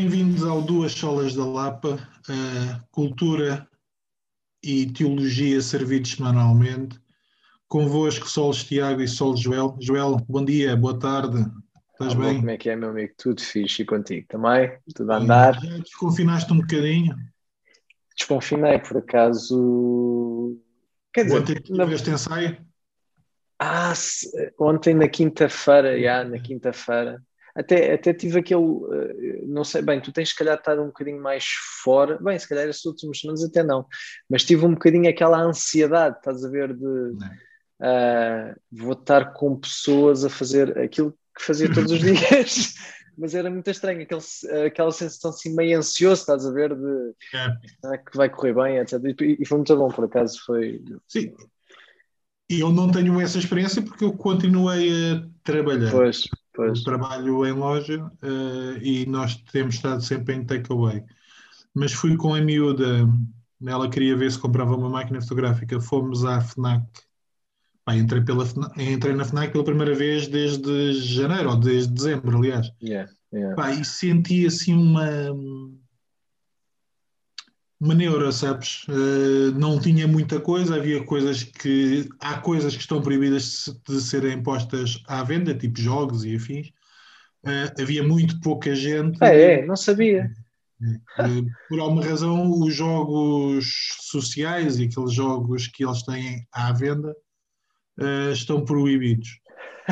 Bem-vindos ao Duas Solas da Lapa, uh, Cultura e Teologia servidos semanalmente. Convosco, Solos Tiago e Solos Joel. Joel, bom dia, boa tarde. Estás bem? Como é que é, meu amigo? Tudo fixe e contigo também? Tudo a andar? Já desconfinaste um bocadinho? Desconfinei, por acaso. Quer dizer, Ontem na- tiveste ensaio? ah, se- ontem na quinta-feira, já, na quinta-feira, até, até tive aquele. eh, Não sei, bem, tu tens se calhar estado um bocadinho mais fora. Bem, se calhar estes últimos semanas até não, mas tive um bocadinho aquela ansiedade, estás a ver, de. Ah, vou estar com pessoas a fazer aquilo que fazia todos os dias. Mas era muito estranho, aquele, aquela sensação assim meio ansioso, estás a ver, de É. será que vai correr bem, etc. E, foi muito bom, por acaso, foi... Sim. E eu não tenho essa experiência porque eu continuei a trabalhar. Pois, pois. Trabalho em loja eh, e nós temos estado sempre em takeaway. Mas fui com a miúda, ela queria ver se comprava uma máquina fotográfica. Fomos à FNAC. Pá, entrei, pela, FNAC- entrei na FNAC pela primeira vez desde janeiro, ou desde dezembro, aliás. Yeah, yeah. Pá, e senti assim uma, uma neura, sabes? Eh, não tinha muita coisa, havia coisas que. Há coisas que estão proibidas de se- de serem postas à venda, tipo jogos e afins. Eh, havia muito pouca gente. Ah, é? Não sabia. Eh, por alguma razão, os jogos sociais e aqueles jogos que eles têm à venda estão proibidos.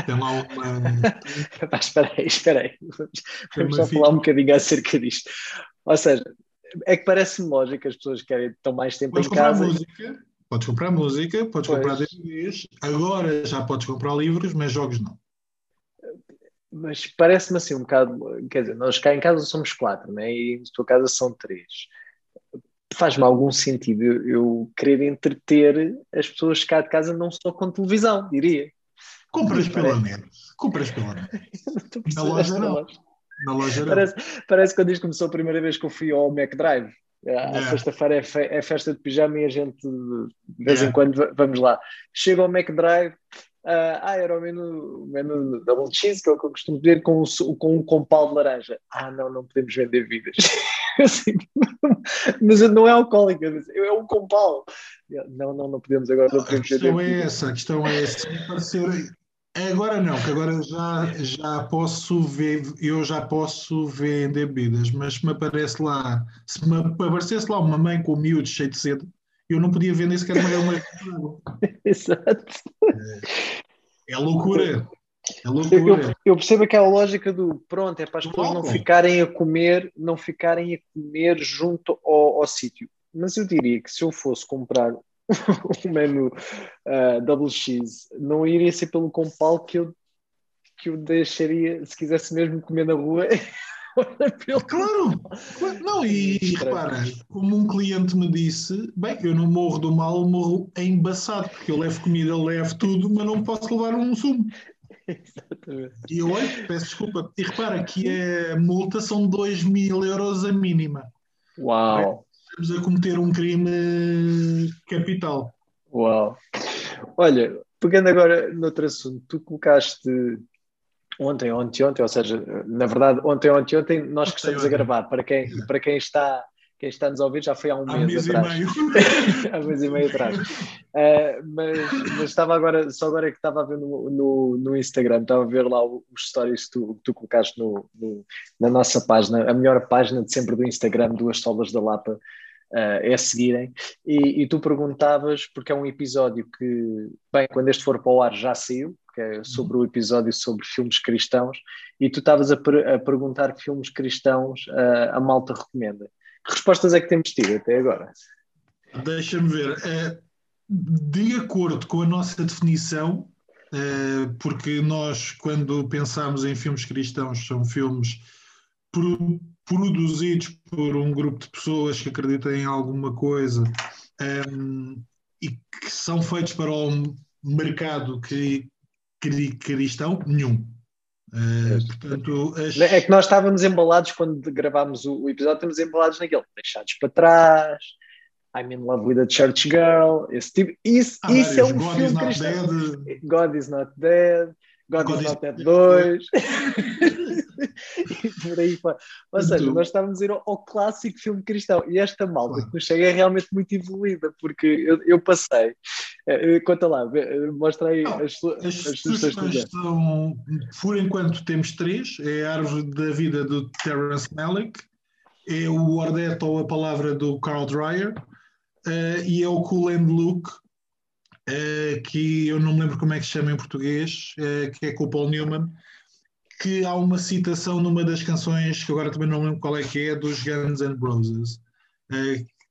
Tem lá uma. Espera aí, espera aí. Vamos, só falar um bocadinho acerca disto. Ou seja, é que parece-me lógico que as pessoas querem estão mais tempo Podes em casa. música, podes comprar música, podes Pois. comprar DVDs, agora já podes comprar livros, mas jogos não. Mas parece-me assim um bocado. Quer dizer, nós cá em casa somos quatro, né? e na tua casa são três. Faz-me algum sentido eu, eu querer entreter as pessoas cá de casa não só com televisão, diria. Compras pela parece. net. Compras estou a Na loja não. loja. Na loja não. Parece, parece quando isto começou a primeira vez que eu fui ao McDrive. À Yeah. sexta-feira é, fe- é festa de pijama e a gente de vez Yeah. em quando va- vamos lá. Chego ao McDrive, ah, ah, era o menu, menu double cheese, que é o que eu costumo dizer, com, um com um compal de laranja. Ah, não, não podemos vender vidas. Assim, mas não é alcoólico, eu disse, é um compal. Não, não, não podemos agora, não A podemos vender questão é essa, a questão é essa. Parecer... Agora não, que agora já, já posso ver, eu já posso vender bebidas, mas se me aparece lá, se me aparecesse lá uma mãe com o miúdo cheio de sede, eu não podia vender sequer uma uma Exato. É loucura. É loucura. eu- eu percebo aquela lógica do pronto, é para as pessoas não ficarem a comer, não ficarem a comer junto ao, ao sítio. Mas eu diria que se eu fosse comprar um menu ah, double cheese, não iria ser pelo compal que eu, que eu deixaria, se quisesse mesmo comer na rua, pelo Claro, não, e, e repara, como um cliente me disse, bem, eu não morro do mal, morro embaçado, porque eu levo comida, levo tudo, mas não posso levar um sumo. Exatamente. E eu, olha, peço desculpa. E repara que a multa são 2 mil euros a mínima. Uau! Estamos a cometer um crime capital. Uau! Olha, pegando agora noutro assunto, tu colocaste ontem, ontem, ontem, ou seja, na verdade, ontem, ontem, ontem, nós que estamos a gravar, para quem, para quem está. Quem está nos a ouvir já foi há um Há mês, mês e atrás. meio. há um mês e meio atrás. Uh, mas, mas estava agora, só agora é que estava a ver no, no, no Instagram, estava a ver lá os stories que tu, que tu colocaste no, no- na nossa página, a melhor página de sempre do Instagram, Duas Solas da Lapa, uh, é seguirem. E, e tu perguntavas, porque é um episódio que, bem, quando este for para o ar já saiu, que é sobre o episódio sobre filmes cristãos, e tu estavas a, per- a perguntar que filmes cristãos uh, a malta recomenda. Que respostas é que temos tido até agora? Deixa-me ver. Eh, de acordo com a nossa definição, eh, porque nós, quando pensamos em filmes cristãos, são filmes produzidos por um grupo de pessoas que acreditam em alguma coisa ehm, e que são feitos para o mercado cri- cri- cristão, nenhum. Pois. portanto, as- É que nós estávamos embalados quando gravámos o, o episódio, estamos embalados naquele, deixados para trás, I'm in love with a church girl, esse tipo, isso, há isso é um God is filme not cristão. dead, God is not dead, God, God is is not dead Dead 2. e por aí fora. Ou seja, nós estávamos a ir ao, ao, clássico filme cristão e esta malta que nos chega é realmente muito evoluída, porque eu, eu passei. Uh, conta lá, mostra aí Não, as, as, as sugestões são, por enquanto temos três, é a Árvore da Vida do Terence Malick, é o Ordet ou a Palavra do Carl Dreyer uh, e é o Cool and Look, uh, que eu não me lembro como é que se chama em português, uh, que é com o Paul Newman, que há uma citação numa das canções, que agora também não lembro qual é que é, dos Guns N' Roses.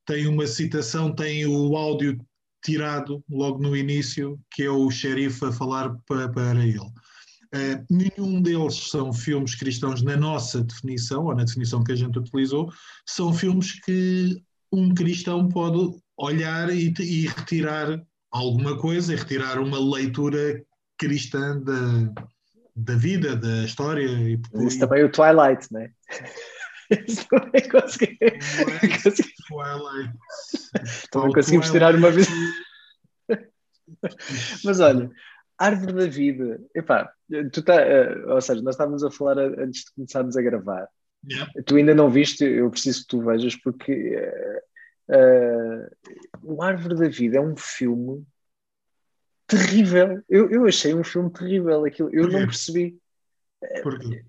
tem uma citação, tem o áudio tirado logo no início, que é o xerife a falar para, para ele. Uh, nenhum deles são filmes cristãos na nossa definição, ou na definição que a gente utilizou, são filmes que um cristão pode olhar e, e retirar alguma coisa, e retirar uma leitura cristã da, da vida, da história. E, Isso também é o Twilight, não é? Isso também consegui. Twilight. Também conseguimos tirar uma vez. Mas olha, Árvore da Vida, epá, tu tá, uh, ou seja, nós estávamos a falar antes de começarmos a gravar. Yeah. Tu ainda não viste, eu preciso que tu vejas, porque uh, uh, O Árvore da Vida é um filme terrível. Eu, eu achei um filme terrível aquilo, eu não percebi.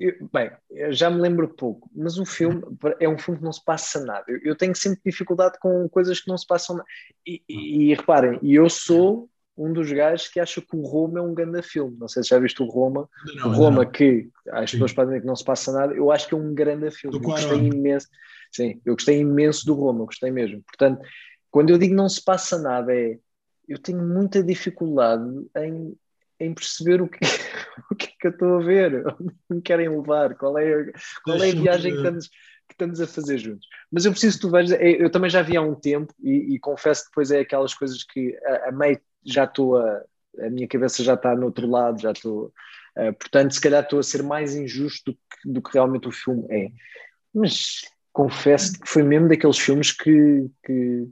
Eu, bem, eu já me lembro pouco, mas o filme é um filme que não se passa nada. Eu, eu tenho sempre dificuldade com coisas que não se passam nada. E, e, e reparem, eu sou um dos gajos que acha que o Roma é um grande filme. Não sei se já viste o Roma. Não, o Roma, não. que as pessoas podem dizer que não se passa nada, eu acho que é um grande filme. eu gostei imenso. Sim, eu gostei imenso do Roma, gostei mesmo. Portanto, quando eu digo não se passa nada, é eu tenho muita dificuldade em, em perceber o que, o que é que eu estou a ver, onde me querem levar, qual é, qual é a viagem que estamos, que estamos a fazer juntos. Mas eu preciso que tu vejas, é, eu também já vi há um tempo e, e confesso que depois é aquelas coisas que a, a meio já estou a, a minha cabeça já está no outro lado, já estou, uh, portanto, se calhar estou a ser mais injusto do que, do que realmente o filme é. Mas confesso que foi mesmo daqueles filmes que, que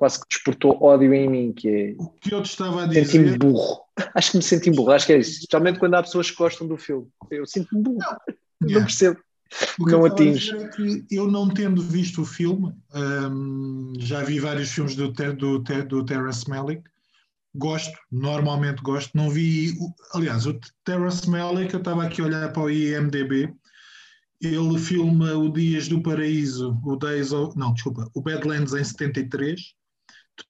quase que despertou ódio em mim, que é... O que eu te estava a dizer... Senti-me burro. Acho que me senti burro, acho que é isso. Especialmente quando há pessoas que gostam do filme. Eu sinto-me burro. Não, yeah. não percebo. O que não atinge. É eu não tendo visto o filme, um, já vi vários filmes do, do, do Terence Malick, Gosto, normalmente gosto. Não vi. Aliás, o Terrace Malick, eu estava aqui a olhar para o IMDB. Ele filma o Dias do Paraíso, o Days of, não, desculpa, o Badlands em 73.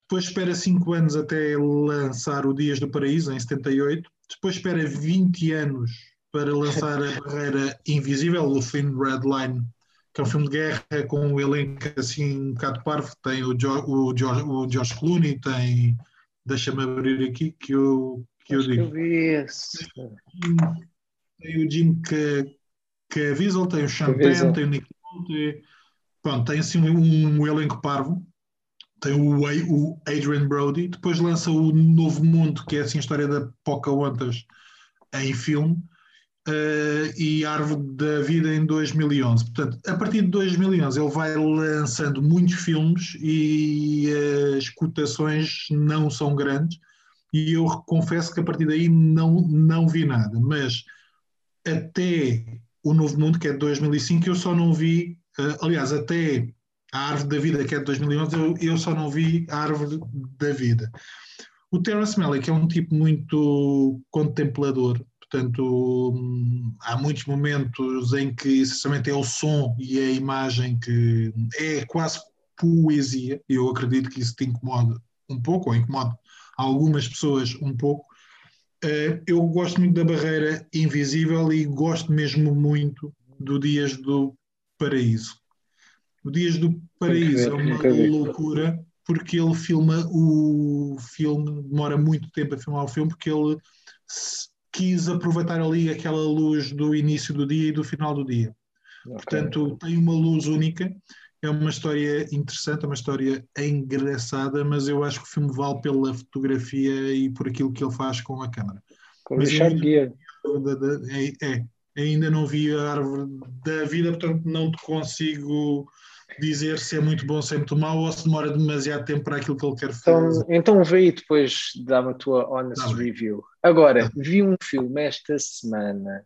Depois espera 5 anos até lançar o Dias do Paraíso em 78. Depois espera 20 anos para lançar a Barreira Invisível, o Thin Red Line, que é um filme de guerra com um elenco assim um bocado parvo. Tem o, jo, o, jo, o Josh Clooney, tem Deixa-me abrir aqui que eu, que eu digo. Que eu tem o Jim Caviezel, tem o Champagne, tem o Nick Nolte, pronto, tem assim um, um, elenco parvo. Tem o, o Adrian Brody, depois lança o Novo Mundo, que é assim a história da Pocahontas em filme uh, e Árvore da Vida em 2011. Portanto, a partir de 2011 ele vai lançando muitos filmes e as cotações não são grandes e eu confesso que a partir daí não, não vi nada, mas até o Novo Mundo, que é de 2005, eu só não vi, uh, aliás, até a Árvore da Vida, que é de 2011, eu, eu só não vi a Árvore da Vida. O Terence Malick é um tipo muito contemplador, Portanto, há muitos momentos em que essencialmente é o som e a imagem que é quase poesia. Eu acredito que isso te incomoda um pouco, ou incomoda algumas pessoas um pouco. Eh, eu gosto muito da Barreira Invisível e gosto mesmo muito do Dias do Paraíso. O Dias do Paraíso é uma loucura porque ele filma o filme, demora muito tempo a filmar o filme, porque ele quis aproveitar ali aquela luz do início do dia e do final do dia. Okay. Portanto, tem uma luz única, é uma história interessante, é uma história engraçada, mas eu acho que o filme vale pela fotografia e por aquilo que ele faz com a câmera. Com mas Richard Gere. É, é, ainda não vi a árvore da vida, portanto não te consigo dizer se é muito bom, se é muito mau ou se demora demasiado tempo para aquilo que ele quer então, fazer. Então, então vê e depois dá-me a tua honest tá review. Agora, tá. vi um filme esta semana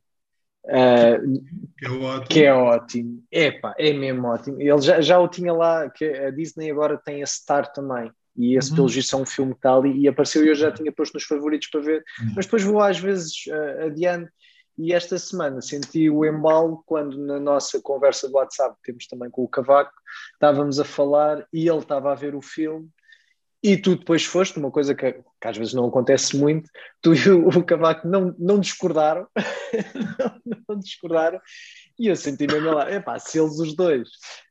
Uh, que é ótimo. Que é ótimo. Epá, é mesmo ótimo. Ele já, já o tinha lá, que a Disney agora tem a Star também. E esse, uhum. pelo visto, é um filme que está ali e apareceu e eu já tinha posto nos favoritos para ver. Uhum. Mas depois vou às vezes uh, adiante. E esta semana senti o embalo quando na nossa conversa do WhatsApp, temos também com o Cavaco, estávamos a falar e ele estava a ver o filme. E tu depois foste, uma coisa que, que, às vezes não acontece muito, tu e o, o Cavaco não, não discordaram, não, não, discordaram, e eu senti mesmo lá, epá, se eles os dois,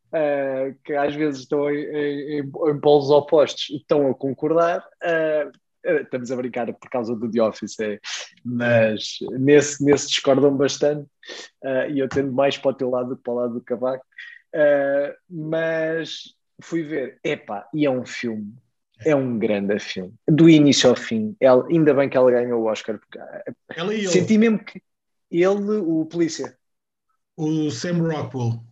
uh, que às vezes estão em, em, em, polos opostos, estão a concordar, uh, estamos a brincar por causa do The Office, é, mas nesse, nesse discordam bastante, uh, e eu tendo mais para o teu lado do que para o lado do Cavaco, mas fui ver, epá, e é um filme é um grande filme. Do início ao fim. Ela, ainda bem que ela ganhou o Oscar. Porque, ela e senti mesmo que ele, o polícia. O Sam Rockwell.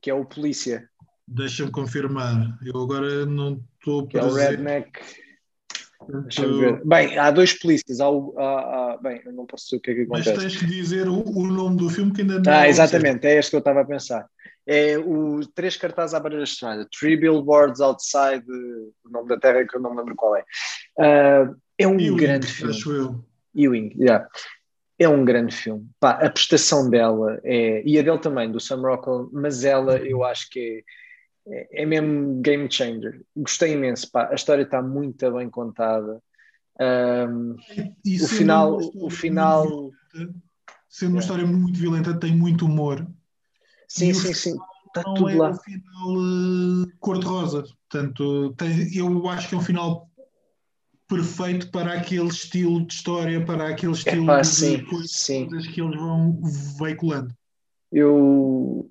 Que é o polícia. Deixa-me confirmar. Eu agora não estou para. Que é o Redneck. Deixa-me ver. Bem, há dois polícias. Há, há, há, bem, eu não posso dizer o que é que acontece. Mas tens que dizer o, o nome do filme que ainda não. Ah, exatamente. É este que eu estava a pensar é o três cartazes à beira da estrada, Three Billboards Outside, o nome da terra que eu não me lembro qual é. Uh, é um Ewing, grande filme. Acho eu. Ewing, yeah. É um grande filme. Pá, a prestação dela é. E a dele também, do Sam Rockwell, mas ela eu acho que é, é, é mesmo game changer. Gostei imenso. Pá, a história está muito bem contada. Um, o final. O final sendo uma história muito violenta, tem muito humor. Sim, sim, sim. Está tudo é lá. um final uh, cor-de-rosa. Portanto, tem, eu acho que é um final perfeito para aquele estilo de história, para aquele estilo Epá, de sim, coisas sim. que eles vão veiculando. Eu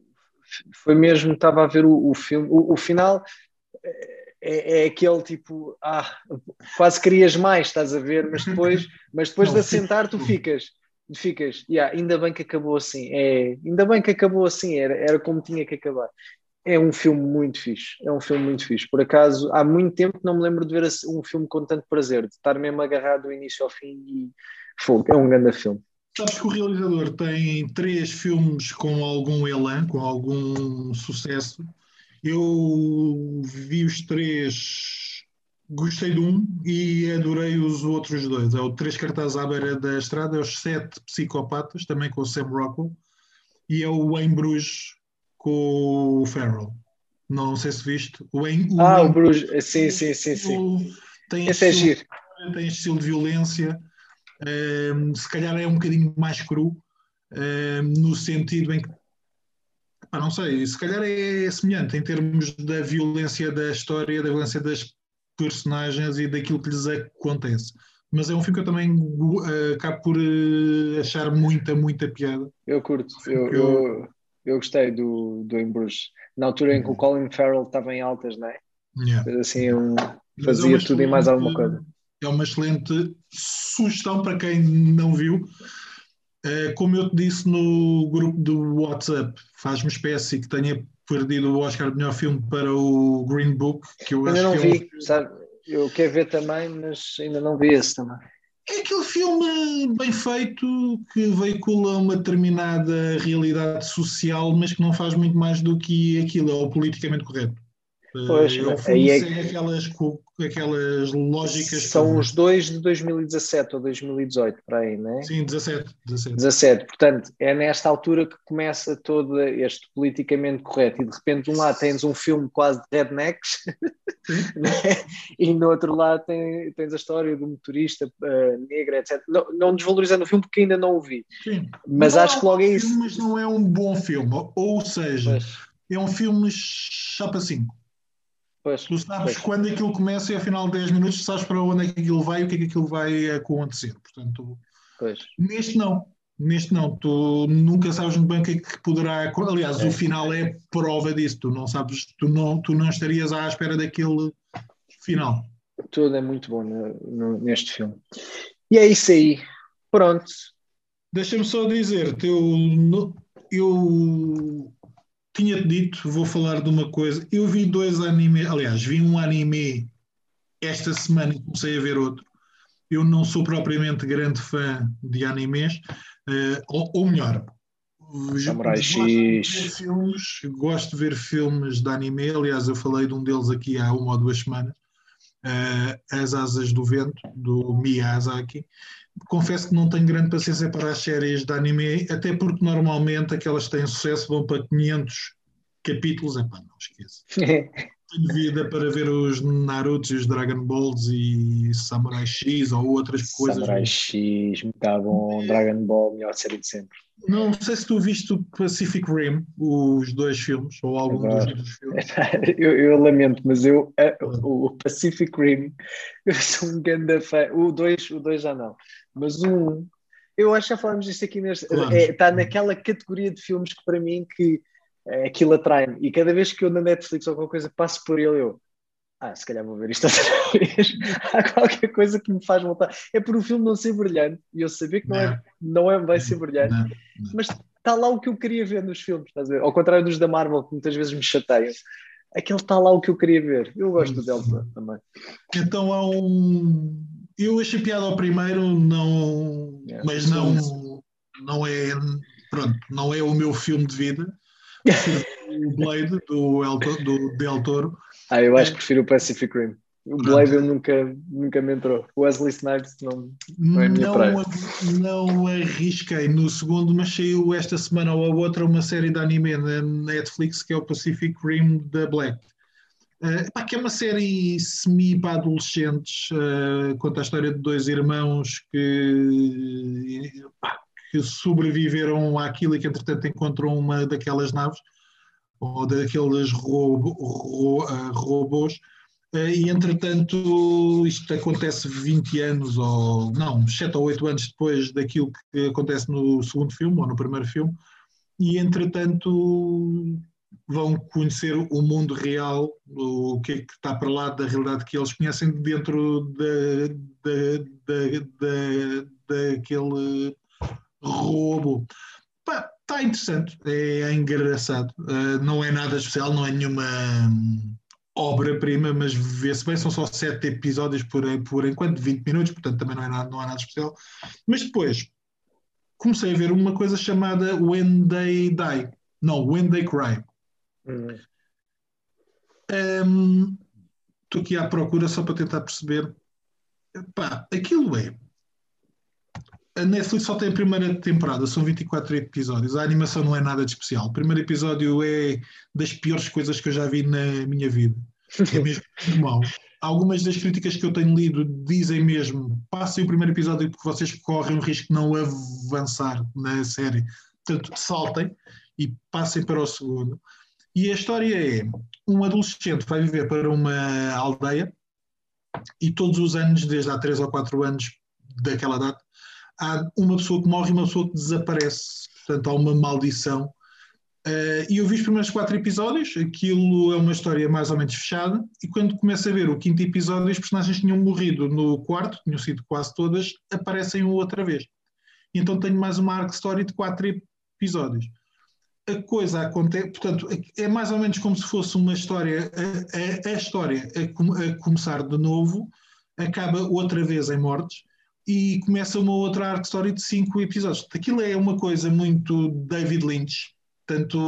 foi mesmo, estava a ver o, o filme, o, o final é, é, aquele tipo, ah, quase querias mais, estás a ver, mas depois, mas depois de assentar tu ficas ficas, yeah, ainda bem que acabou assim, é, ainda bem que acabou assim, era, era como tinha que acabar. É um filme muito fixe, é um filme muito fixe. Por acaso, há muito tempo que não me lembro de ver um filme com tanto prazer, de estar mesmo agarrado do início ao fim e fogo, é um grande filme. Sabes que o realizador tem três filmes com algum elan, com algum sucesso. Eu vi os três Gostei de um e adorei os outros dois. É o Três Cartazes à Beira da Estrada, é os Sete Psicopatas, também com o Sam Rockwell, e é o Em Bruges com o Farrell. Não sei se viste. O em, o ah, em, o Bruges, sim, sim, sim. sim. Tem Esse é estilo, é Tem estilo de violência, um, se calhar é um bocadinho mais cru, um, no sentido em que ah, não sei, se calhar é semelhante em termos da violência da história, da violência das personagens e daquilo que lhes acontece. Mas é um filme que eu também uh, acabo por uh, achar muita, muita piada. Eu curto, eu, eu, eu, eu, gostei do, do Em Bruges. Na altura em que o uhum. Colin Farrell estava em altas, não é? Yeah. Assim, um, fazia é tudo e mais alguma coisa. É uma excelente sugestão para quem não viu. Uh, como eu te disse no grupo do WhatsApp, faz uma espécie que tenha perdido o Oscar de melhor filme para o Green Book, que eu ainda acho não que vi, é um... sabe? Eu quero ver também, mas ainda não vi esse também. É aquele filme bem feito que veicula uma determinada realidade social, mas que não faz muito mais do que aquilo, é o politicamente correto. Pois, aí é... aquelas, aquelas lógicas. São os dois de 2017 ou 2018, para aí, não é? Sim, 17, 17. 17. Portanto, é nesta altura que começa todo este politicamente correto. E de repente, de um lado tens um filme quase de rednecks, né? e no outro lado tens, tens a história do motorista uh, negro, etc. Não, não, desvalorizando o filme porque ainda não o vi. Sim. Mas não acho que logo é isso. Mas não é um bom filme. Ou seja, pois. é um filme chapa 5. Pois, tu sabes pois. quando aquilo começa e ao final de 10 minutos sabes para onde é que aquilo vai e o que é que aquilo vai acontecer. Portanto, pois. neste não. Neste não, tu nunca sabes muito bem o que é que poderá. Aliás, é. o final é prova disso. Tu não sabes, tu não, tu não estarias à espera daquele final. Tudo é muito bom no, no, neste filme. E é isso aí. Pronto. Deixa-me só dizer-te, eu, eu tinha-te dito, vou falar de uma coisa. Eu vi dois animes, aliás, vi um anime esta semana e comecei a ver outro. Eu não sou propriamente grande fã de animes, uh, ou, ou, melhor, Samurai X. Filmes, gosto de ver filmes de anime, aliás, eu falei de um deles aqui há uma ou duas semanas, As Asas do Vento, do Miyazaki. Confesso que não tenho grande paciência para as séries de anime, até porque normalmente aquelas que têm sucesso vão para 500 capítulos. É pá, não esqueço. tenho vida para ver os Naruto, os Dragon Balls e Samurai X ou outras coisas. Samurai X, muito bom, Dragon Ball, melhor série de sempre. Não sei se tu viste o Pacific Rim, os dois filmes, ou algum dos outros filmes. Eu, eu, lamento, mas eu, o Pacific Rim, eu sou um grande fã. O 2 o dois já não, mas 1, eu acho que já falamos disto aqui neste. Claro. É, está naquela categoria de filmes que para mim que é, aquilo atrai-me. E cada vez que eu na Netflix ou qualquer coisa passo por ele, eu. Ah, se calhar vou ver isto outra vez. Há qualquer coisa que me faz voltar. É por o filme não ser brilhante e eu saber que não, é, não. é, não é, vai ser brilhante, não, não. mas está lá o que eu queria ver nos filmes, estás a ver? Ao contrário dos da Marvel, que muitas vezes me chateiam, aquele está lá o que eu queria ver. Eu gosto do Delta também. Então há um. Eu achei piada ao primeiro, não. É, mas não, não é. Pronto, não é o meu filme de vida o Blade do, El, do Del Toro. Ah, eu acho que prefiro o Pacific Rim. O Blade eu nunca, nunca me entrou. O Wesley Snipes não, não é a minha não, praia. Não arrisquei no segundo, mas saiu esta semana ou a outra uma série de anime na Netflix que é o Pacific Rim da Black. Uh, pá, que é uma série semi para adolescentes, uh, conta a história de dois irmãos que, pá, que sobreviveram àquilo e que entretanto encontram uma daquelas naves ou daqueles robo, ro, uh, robôs. Uh, e entretanto isto acontece 20 anos ou não, 7 ou 8 anos depois daquilo que acontece no segundo filme ou no primeiro filme. E entretanto vão conhecer o mundo real, o que é que está para lá da realidade que eles conhecem dentro da, da, da, da, daquele roubo. Está interessante, é, é engraçado. Uh, não é nada especial, não é nenhuma hum, obra-prima, mas vê-se bem, são só sete episódios por, por enquanto, 20 minutos, portanto também não, é nada, não há nada especial. Mas depois comecei a ver uma coisa chamada When They Die. Não, When They Cry. Uhum. Um, estou aqui à procura só para tentar perceber. Pá, aquilo é a Netflix só tem a primeira temporada, são 24 episódios. A animação não é nada de especial. O primeiro episódio é das piores coisas que eu já vi na minha vida. É mesmo mau. Algumas das críticas que eu tenho lido dizem mesmo: passem o primeiro episódio porque vocês correm o risco de não avançar na série. Portanto, saltem e passem para o segundo. E a história é: um adolescente vai viver para uma aldeia e todos os anos, desde há 3 ou 4 anos daquela data, há uma pessoa que morre e uma pessoa que desaparece. Portanto, há uma maldição. Uh, e eu vi os primeiros quatro episódios, aquilo é uma história mais ou menos fechada, e quando começo a ver o quinto episódio, os personagens tinham morrido no quarto, tinham sido quase todas, aparecem outra vez. E então tenho mais uma arc story de quatro episódios. A coisa acontece, portanto, é mais ou menos como se fosse uma história, a, a, a história a, a começar de novo, acaba outra vez em mortes, e começa uma outra arc story de cinco episódios. Aquilo é uma coisa muito David Lynch. Tanto,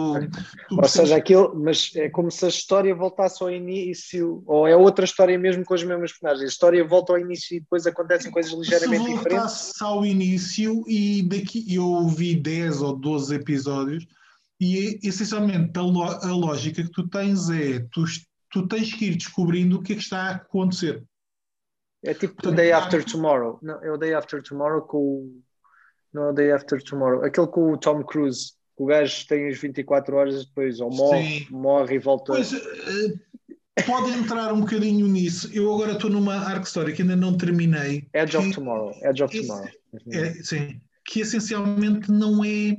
ou seja, aquilo, mas é como se a história voltasse ao início, ou é outra história mesmo com os mesmos personagens. A história volta ao início e depois acontecem coisas ligeiramente se diferentes. Se ao início e daqui eu vi 10 ou 12 episódios, e essencialmente a lógica que tu tens é tu, tu tens que ir descobrindo o que é que está a acontecer. É tipo o Day After Tomorrow. Não, é o Day After Tomorrow com o. Não é o Day After Tomorrow. Aquele com o Tom Cruise. O gajo tem as 24 horas depois, ou morre, morre e volta. Pois, uh, pode entrar um bocadinho nisso. Eu agora estou numa arc story que ainda não terminei. Edge que, of Tomorrow. Edge of Tomorrow. É, sim. Que essencialmente não é.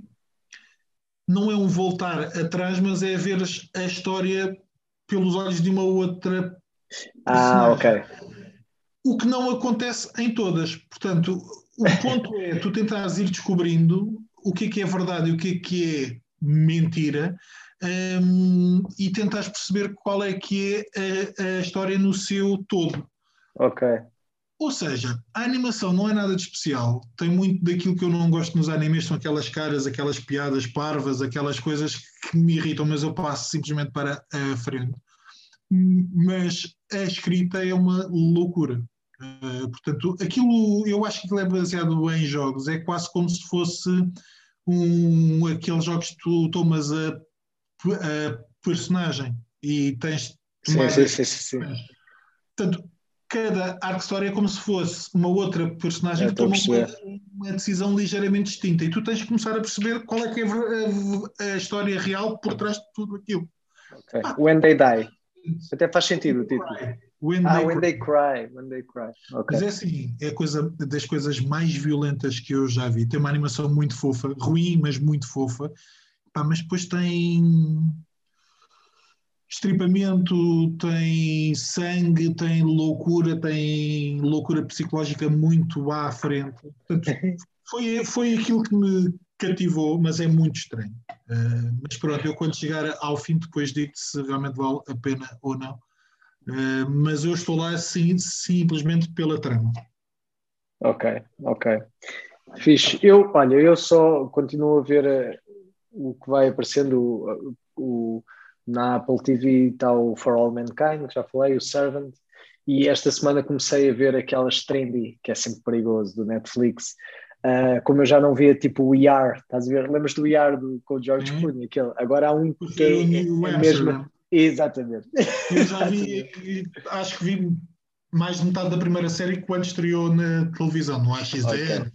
Não é um voltar atrás, mas é ver a história pelos olhos de uma outra. Ah, ok o que não acontece em todas. Portanto, o ponto é tu tentares ir descobrindo o que é que é verdade e o que é que é mentira um, e tentares perceber qual é que é a, a, história no seu todo. Ok. ou seja, a animação não é nada de especial. Tem muito daquilo que eu não gosto nos animes, são aquelas caras, aquelas piadas parvas, aquelas coisas que me irritam, mas eu passo simplesmente para a frente. Mas a escrita é uma loucura. Uh, portanto, aquilo eu acho que é baseado em jogos, é quase como se fosse um, aqueles jogos que tu tomas a, a personagem e tens. Sim, sim, sim, sim. Portanto, cada arco história é como se fosse uma outra personagem é, que toma uma, uma, decisão ligeiramente distinta e tu tens que começar a perceber qual é que é a, a história real por trás de tudo aquilo. Okay. Ah, When They Die. Até faz sentido o título. When ah, they when they cry. When they cry. Okay. Mas é assim, é coisa das coisas mais violentas que eu já vi. Tem uma animação muito fofa, ruim, mas muito fofa. Pá, mas depois tem estripamento, tem sangue, tem loucura, tem loucura psicológica muito à frente. Portanto, foi, foi aquilo que me cativou, mas é muito estranho. Uh, mas pronto, eu quando chegar ao fim depois digo se realmente vale a pena ou não. Uh, mas eu estou lá sim, simplesmente pela trama. Ok, ok. Fixe. Eu, olha, eu só continuo a ver uh, o que vai aparecendo o, o na Apple TV está o For All Mankind, que já falei, o Servant, e esta semana comecei a ver aquelas trendy, que é sempre perigoso, do Netflix. Uh, como eu já não via tipo o ER, estás a ver? Lembras do ER do, com o George uhum. Clooney? Aquele? Agora há um que é, é, é mesmo. Exatamente. Eu já vi, acho que vi mais de metade da primeira série quando estreou na televisão, no AXD. Okay.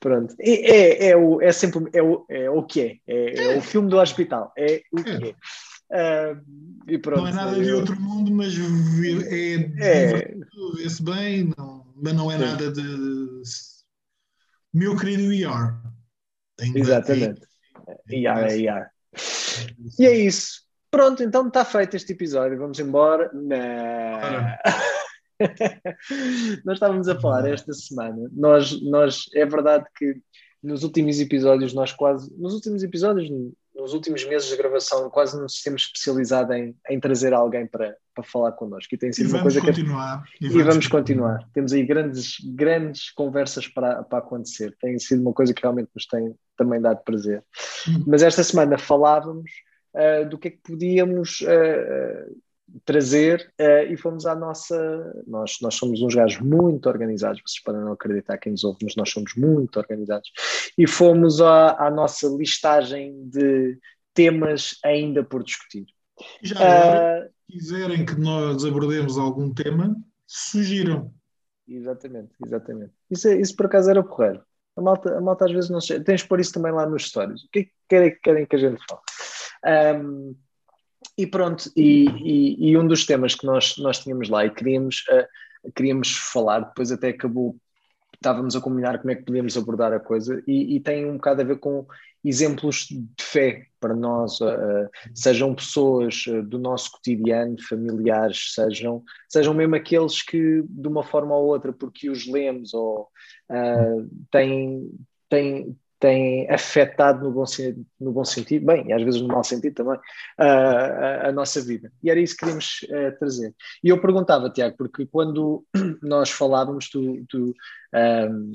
Pronto. É, é, é, o, é sempre é o, é o que é. É, é o filme do hospital. É o que é. Uh, e pronto, não é nada de outro mundo, mas é, é. vê-se bem, não, mas não é Sim. nada de meu querido ER. Exatamente. ER é ER. E é isso. Pronto, então está feito este episódio. Vamos embora. nós estávamos a falar esta semana. Nós, nós, é verdade que nos últimos episódios, nós quase. Nos últimos episódios, nos últimos meses de gravação quase nos temos especializado em, em trazer alguém para, para falar connosco e tem sido e uma coisa continuar, que e, e vamos continuar. continuar. Temos aí grandes, grandes conversas para, para acontecer. Tem sido uma coisa que realmente nos tem também dado prazer. Hum. Mas esta semana falávamos uh, do que é que podíamos uh, trazer uh, e fomos à nossa. Nós, nós somos uns gajos muito organizados, vocês podem não acreditar quem nos ouve, mas nós somos muito organizados. E fomos à, à nossa listagem de temas ainda por discutir. Já agora, uh, quiserem que nós abordemos algum tema, sugiram. Exatamente, exatamente. Isso, isso por acaso era porreiro. A malta, a malta às vezes não sei. Tens de pôr isso também lá nos stories. O que é que querem, querem que a gente fale? Um, e pronto, e, e, e, um dos temas que nós, nós tínhamos lá e queríamos, uh, queríamos falar, depois até acabou, estávamos a combinar como é que podíamos abordar a coisa, e, e tem um bocado a ver com exemplos de fé para nós, uh, sejam pessoas do nosso cotidiano, familiares, sejam, sejam mesmo aqueles que de uma forma ou outra, porque os lemos ou uh, têm, têm, tem afetado no bom, no bom sentido, bem, e às vezes no mau sentido também, uh, a, a, nossa vida. E era isso que queríamos uh, trazer. E eu perguntava, Tiago, porque quando nós falávamos, tu, tu um,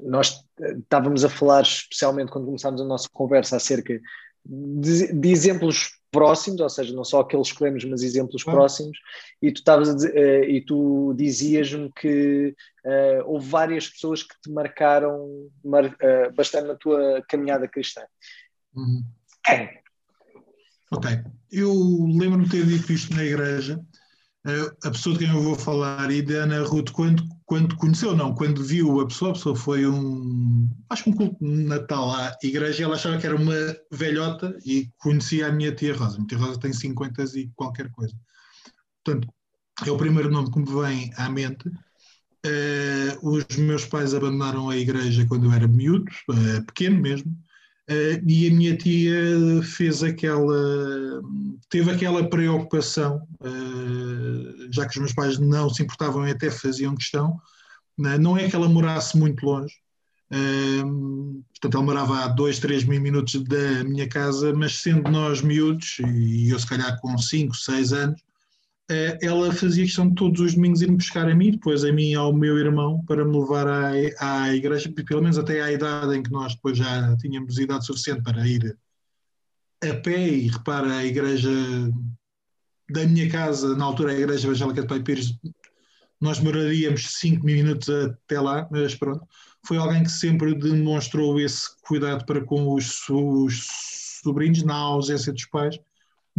nós estávamos a falar, especialmente quando começámos a nossa conversa, acerca de, de exemplos próximos, ou seja, não só aqueles que lemos, mas exemplos ah. próximos, e tu, estavas uh, e tu dizias-me que uh, houve várias pessoas que te marcaram mar, uh, bastante na tua caminhada cristã. Uhum. Ok. Eu lembro-me de ter dito isto na igreja, a pessoa de quem eu vou falar, e da Ana Ruth, quando, quando conheceu, não, quando viu a pessoa, a pessoa foi um, acho que um culto de Natal à igreja, ela achava que era uma velhota e conhecia a minha tia Rosa. A minha tia Rosa tem 50 e qualquer coisa. Portanto, é o primeiro nome que me vem à mente. Uh, os meus pais abandonaram a igreja quando eu era miúdo, uh, pequeno mesmo, e a minha tia fez aquela, teve aquela preocupação, uh, já que os meus pais não se importavam e até faziam questão, uh, não é que ela morasse muito longe, portanto ela morava a dois, três mil minutos da minha casa, mas sendo nós miúdos, e eu se calhar com 5, 6 anos, eh, ela fazia questão de todos os domingos ir-me buscar a mim, depois a mim e ao meu irmão, para me levar à, à igreja, pelo menos até à idade em que nós depois já tínhamos idade suficiente para ir a pé, e repara, a igreja da minha casa, na altura a igreja evangélica de Pai Pires, nós demoraríamos cinco minutos até lá, mas pronto, foi alguém que sempre demonstrou esse cuidado para com os, os sobrinhos, na ausência dos pais,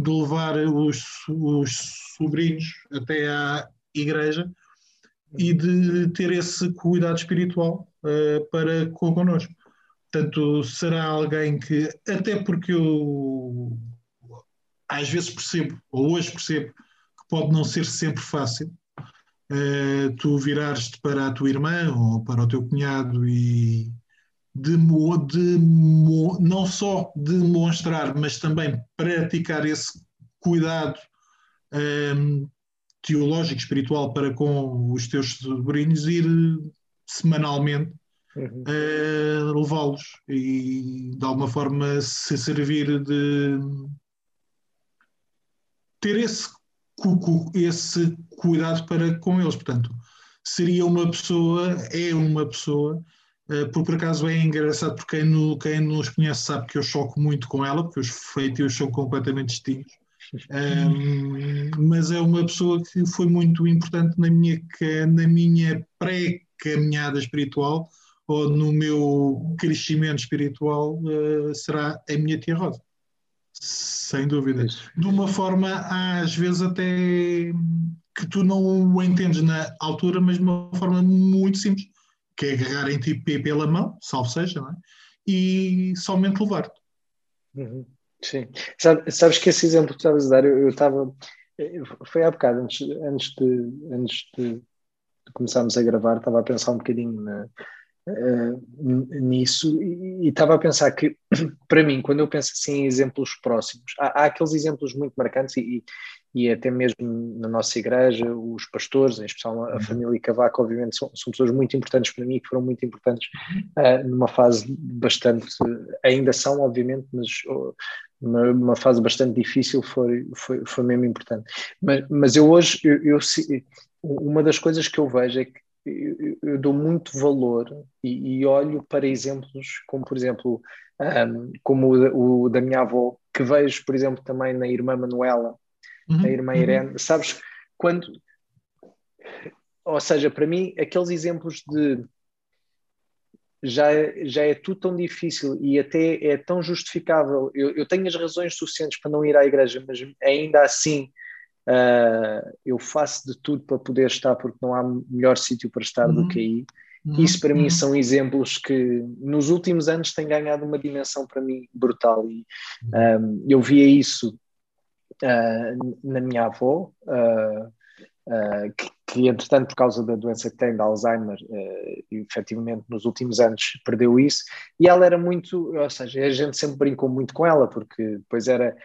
de levar os, os sobrinhos até à igreja e de ter esse cuidado espiritual uh, para connosco. Portanto, será alguém que, até porque eu às vezes percebo, ou hoje percebo, que pode não ser sempre fácil, uh, tu virares-te para a tua irmã ou para o teu cunhado e de, de, não só demonstrar, mas também praticar esse cuidado um, ehm, teológico, espiritual para com os teus sobrinhos, ir semanalmente uhum. uh, levá-los e de alguma forma se servir de ter esse, esse cuidado para com eles. Portanto, seria uma pessoa, é uma pessoa por, por acaso é engraçado, porque quem, no, quem nos conhece sabe que eu choco muito com ela, porque os feitios são completamente distintos. Um, mas é uma pessoa que foi muito importante na minha, na minha pré-caminhada espiritual ou no meu crescimento espiritual, uh, será a minha tia Rosa. Sem dúvida. De uma forma, às vezes, até que tu não o entendes na altura, mas de uma forma muito simples que é agarrar em ti pela mão, salvo seja, é? e somente levar-te. Uhum. Sim. Sabe, sabes que esse exemplo que estavas a dar, eu estava. Foi há bocado, antes, antes, de, antes de começarmos a gravar, estava a pensar um bocadinho na, uh, nisso e, estava a pensar que, para mim, quando eu penso assim em exemplos próximos, há, há aqueles exemplos muito marcantes e, e até mesmo na nossa igreja, os pastores, em especial a uhum. família Cavaco, obviamente são, são, pessoas muito importantes para mim, que foram muito importantes uh, numa fase bastante, ainda são, obviamente, mas uh, uma, uma, fase bastante difícil foi, foi, foi mesmo importante. Mas, mas eu hoje, eu, eu, uma das coisas que eu vejo é que eu, eu dou muito valor e, e, olho para exemplos como, por exemplo, um, como o, o da minha avó, que vejo, por exemplo, também na irmã Manuela, uhum. a irmã uhum. Irene, sabes, quando. Ou seja, para mim, aqueles exemplos de. Já, já é tudo tão difícil e até é tão justificável. Eu, eu tenho as razões suficientes para não ir à igreja, mas ainda assim uh, eu faço de tudo para poder estar, porque não há melhor sítio para estar uhum. do que aí. Uhum. Isso para mim uhum. são exemplos que nos últimos anos têm ganhado uma dimensão para mim brutal e um, uhum. ah, eu via isso uh, na minha avó, uh, que, que, entretanto, por causa da doença que tem, de Alzheimer, uh, efetivamente nos últimos anos perdeu isso, e ela era muito, ou seja, a gente sempre brincou muito com ela, porque depois era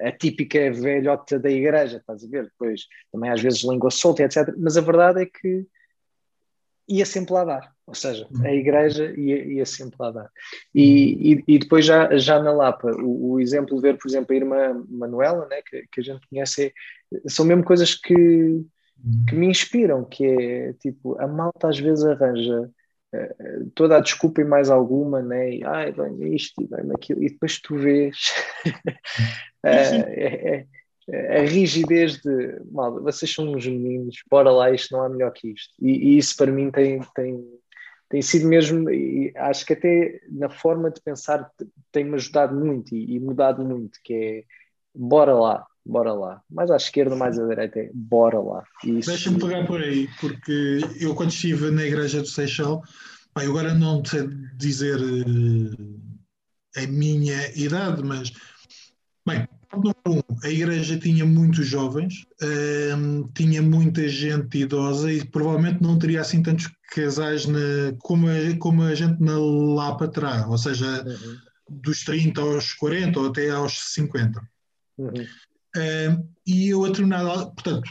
a típica velhota da igreja, estás a ver? Depois também às vezes língua solta, etc. Mas a verdade é que ia sempre lá dar. Ou seja, a uhum. igreja ia, ia sempre lá dar. E, e, e, depois já, já na Lapa, o, o, exemplo de ver, por exemplo, a irmã Manuela, né, que, que a gente conhece, é, são mesmo coisas que, que me inspiram, que é tipo, a malta às vezes arranja uh, toda a desculpa e mais alguma, né? E, ai, dá-me isto e dá-me aquilo, e depois tu vês. uh, é, é, a rigidez de mal, vocês são uns meninos, bora lá, isto não há melhor que isto. E, e isso para mim tem, tem, tem sido mesmo, acho que até na forma de pensar tem-me ajudado muito e, e, mudado muito, que é bora lá, bora lá. Mais à esquerda, mais à direita é bora lá. Deixa-me pegar por aí, porque eu quando estive na igreja do Seixal, agora não sei dizer uh, a minha idade, mas bem, Número um, a igreja tinha muitos jovens, ehm, tinha muita gente idosa e provavelmente não teria assim tantos casais na, como, a, como a gente na Lapa terá, ou seja, uhum. dos 30 aos 40 ou até aos 50. Uhum. Ehm, e eu a determinada, portanto,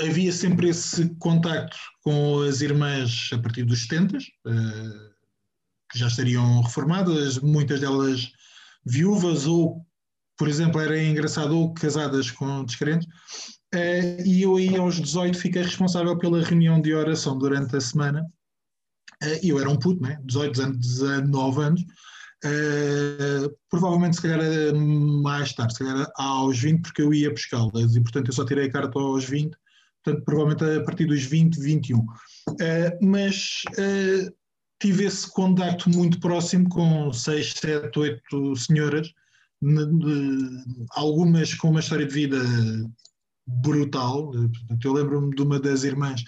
havia sempre esse contacto com as irmãs a partir dos 70, uh, eh, que já estariam reformadas, muitas delas viúvas ou por exemplo, era engraçado, ou casadas com descrentes, Uh, e eu aí aos 18 fiquei responsável pela reunião de oração durante a semana. Uh, eu era um puto, né? 18 anos, 19 anos. Uh, provavelmente se calhar mais tarde, se calhar aos 20, porque eu ia pescá-las e portanto eu só tirei a carta aos 20, portanto provavelmente a partir dos 20, 21. Uh, mas uh, tive esse contacto muito próximo com 6, 7, 8 senhoras, algumas com uma história de vida brutal. Eu lembro-me de uma das irmãs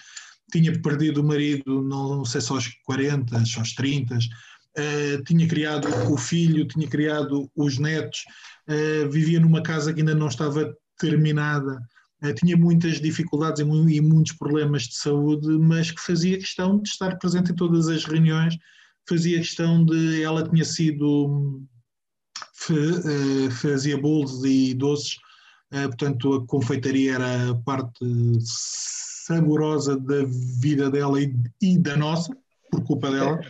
tinha perdido o marido, não sei se aos 40, aos 30, uh, tinha criado o filho, tinha criado os netos, uh, vivia numa casa que ainda não estava terminada, uh, tinha muitas dificuldades e, e, muitos problemas de saúde, mas que fazia questão de estar presente em todas as reuniões, fazia questão de. Ela tinha sido. Fazia bolos e doces eh, portanto, a confeitaria era a parte saborosa da vida dela e, e da nossa, por culpa dela.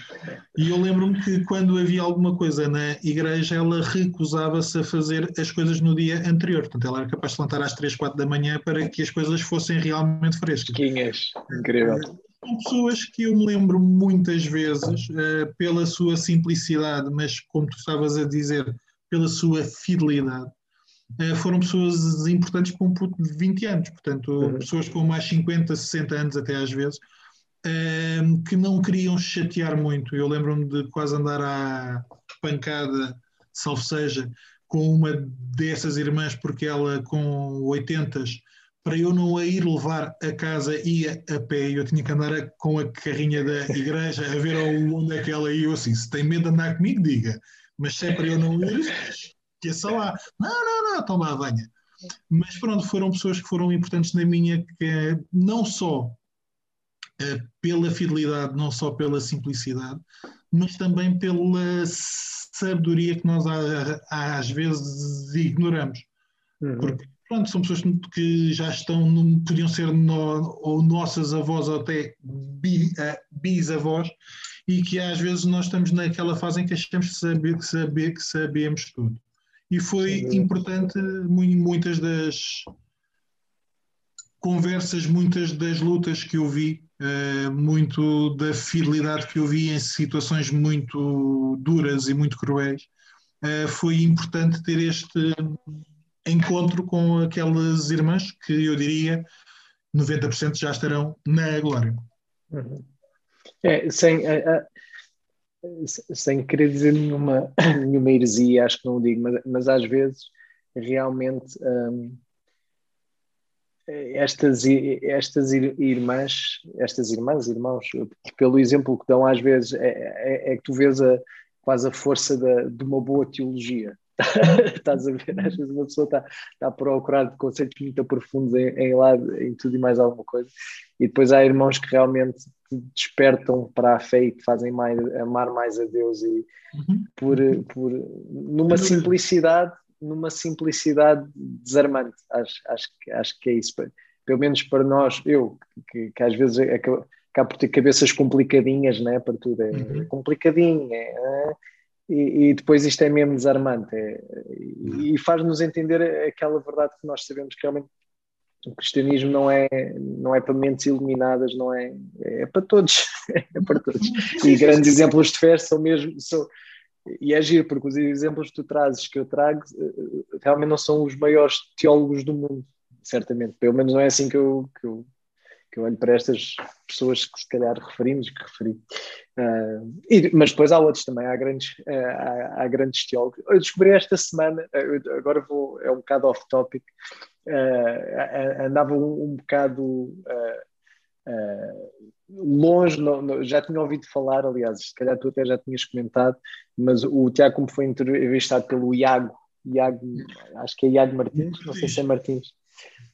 E eu lembro-me que quando havia alguma coisa na igreja, ela recusava-se a fazer as coisas no dia anterior. Portanto, ela era capaz de levantar às 3, 4 da manhã para que as coisas fossem realmente frescas. Quinhas, incrível. São pessoas que eu me lembro muitas vezes, pela sua simplicidade, mas como tu estavas a dizer, pela sua fidelidade. Eh, foram pessoas importantes para um puto de 20 anos, portanto, uhum. pessoas com mais 50, 60 anos até às vezes, ehm, que não queriam chatear muito. Eu lembro-me de quase andar à pancada, salvo seja, com uma dessas irmãs, porque ela com 80 para eu não a ir levar a casa ia a pé, eu tinha que andar com a carrinha da igreja a ver onde é que ela ia. Eu assim, se tem medo de andar comigo, diga. Mas se é para eu não ir, esqueça lá. Não, não, não, toma a venha. Mas pronto, foram pessoas que foram importantes na minha, que não só eh, pela fidelidade, não só pela simplicidade, mas também pela sabedoria que nós às vis ignoramos. Uhum. Porque pronto, são pessoas que já estão, podiam ser no, ou nossas avós ou até bi, uh, bisavós, e que às vezes nós estamos naquela fase em que achamos que, saber, que, saber, que sabemos tudo e foi Sim. importante muitas das conversas, muitas das lutas que eu vi, uh, muito da fidelidade que eu vi em situações muito duras e muito cruéis. Uh, foi importante ter este encontro com aquelas irmãs que eu diria 90% já estarão na glória. Uhum. É, sem, a, sem querer dizer nenhuma, nenhuma heresia, acho que não o digo, mas, mas às vezes realmente um, estas, estas irmãs, estas irmãs, irmãos, pelo exemplo que dão às vezes, é, é, é que tu vês a, quase a força da, de uma boa teologia. Estás a ver? Às vezes uma pessoa está, está a procurar conceitos muito profundos em, em, em tudo e mais alguma coisa, e depois há irmãos que realmente despertam para a fé e te fazem mais, amar mais a Deus e uhum. por, por numa simplicidade, numa simplicidade desarmante. Acho, acho, acho que é isso. Pelo menos para nós, eu, que, que às vezes acabo, acabo por ter cabeças complicadinhas, né? para tudo é uhum. complicadinho, é, é e, e, depois isto é mesmo desarmante é, e, e faz-nos entender aquela verdade que nós sabemos que realmente o cristianismo não é, não é para mentes iluminadas, não é, é para todos, é para todos. E grandes exemplos de fé são mesmo, são, e é giro, porque os exemplos que tu trazes, que eu trago, eh, realmente não são os maiores teólogos do mundo, certamente, pelo menos não é assim que eu, que eu, que eu olho para estas pessoas que se calhar referimos, que referi. Uh, e, mas depois há outros também, há grandes, uh, há, há, grandes teólogos. Eu descobri esta semana, agora vou, é um bocado off-topic, andava um, um bocado longe, não, não, já tinha ouvido falar, aliás, se calhar tu até já tinhas comentado, mas o Tiago, como foi entrevistado pelo Iago, Iago acho que é Iago Martins, não sei se é Martins.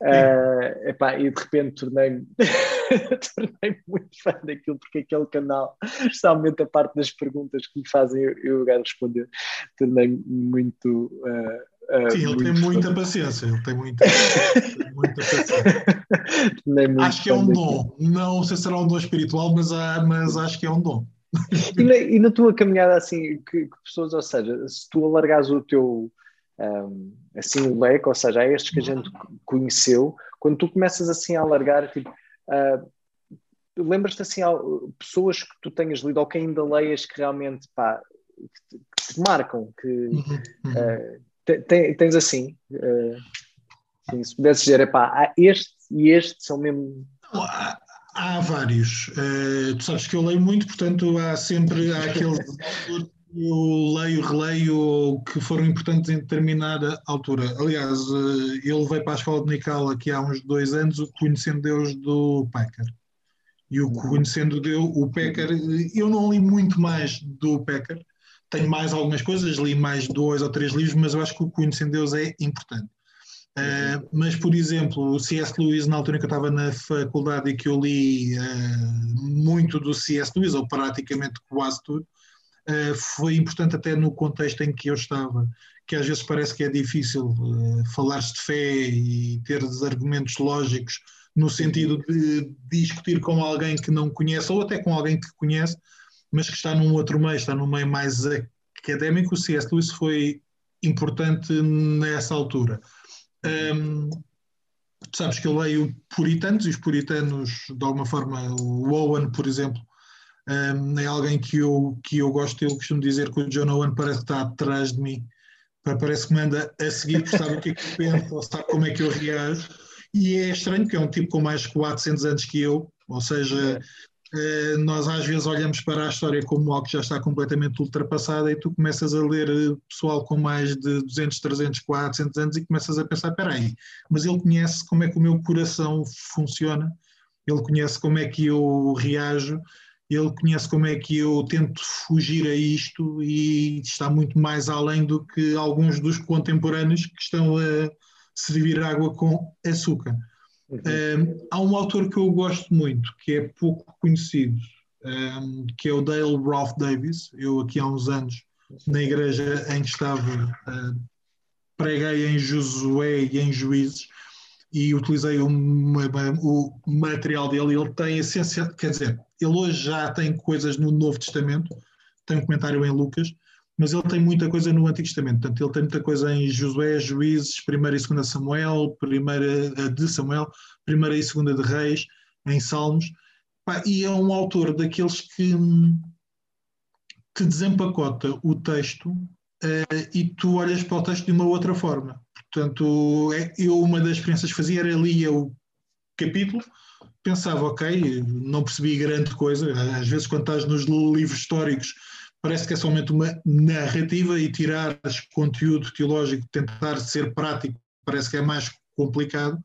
Uh, epá, e de repente tornei-me tornei muito fã daquilo, porque aquele canal, especialmente a parte das perguntas que me fazem, eu, eu quero responder, tornei-me muito. Uh, uh, Sim, ele tem muita paciência, ele tem muita, muita paciência. acho que é um dom, não sei se será um dom espiritual, mas, há, mas acho que é um dom. e, na, e na tua caminhada, assim, que, que pessoas, ou seja, se tu alargares o teu um, assim o leque, ou seja, a estes que a gente conheceu, quando tu começas assim a alargar, tipo, uh, lembras-te assim, pessoas que tu tenhas lido ou que ainda leias que realmente, pá, que te, que te marcam, que uhum, uhum. Tens assim, assim, se pudesse dizer, é pá, este e este são mesmo. Há, há vários. Uh, tu sabes que eu leio muito, portanto há sempre há aqueles eu leio, releio que foram importantes em determinada altura. Aliás, uh, ele veio para a escola de Nical aqui há uns dois anos, o Conhecendo Deus do Packer. E o Conhecendo Deus, o Packer, eu não li muito mais do Packer, tenho mais algumas coisas, li mais dois ou três livros, mas eu acho que o Conhecendo Deus é importante. Uh, mas, por exemplo, o C.S. Lewis, na altura em que eu estava na faculdade e que eu li uh, muito do C.S. Lewis, ou praticamente quase tudo, uh, foi importante até no contexto em que eu estava, que às vezes parece que é difícil falar-se de fé e ter argumentos lógicos no sentido de discutir com alguém que não conhece, ou até com alguém que conhece, mas que está num outro meio, está num meio mais académico. O C.S. Lewis foi importante nessa altura. Um, sabes que eu leio puritanos e os puritanos, de alguma forma, o Owen, por exemplo, um, é alguém que eu, que eu gosto. Eu costumo dizer que o John Owen parece que está atrás de mim, parece que me anda a seguir, porque sabe o que é que eu penso, ou sabe como é que eu reajo. E é estranho, porque é um tipo com mais de 400 anos que eu, ou seja, nós às vezes olhamos para a história como algo que já está completamente ultrapassada e tu começas a ler eh, pessoal com mais de 200, 300, 400 anos e começas a pensar, espera aí, mas ele conhece como é que o meu coração funciona, ele conhece como é que eu reajo, ele conhece como é que eu tento fugir a isto e está muito mais além do que alguns dos contemporâneos que estão a servir água com açúcar. Um, há um autor que eu gosto muito, que é pouco conhecido, um, que é o Dale Ralph Davis. Eu aqui há uns anos, na igreja em que estava, uh, preguei em Josué e em Juízes e utilizei uma, o material dele. Ele tem essência, quer dizer, ele hoje já tem coisas no Novo Testamento, tem um comentário em Lucas, mas ele tem muita coisa no Antigo Testamento. Portanto, ele tem muita coisa em Josué, Juízes, 1 e 2 Samuel, 1 de Samuel, 1 e 2 de Reis, em Salmos. e é um autor daqueles que, que desempacota o texto uh, e tu olhas para o texto de uma outra forma. Portanto, é, eu uma das experiências que fazia era lia o capítulo, pensava, ok, não percebi grande coisa. Às vezes, quando estás nos livros históricos, parece que é somente uma narrativa e tirar conteúdo teológico, tentar ser prático, parece que é mais complicado.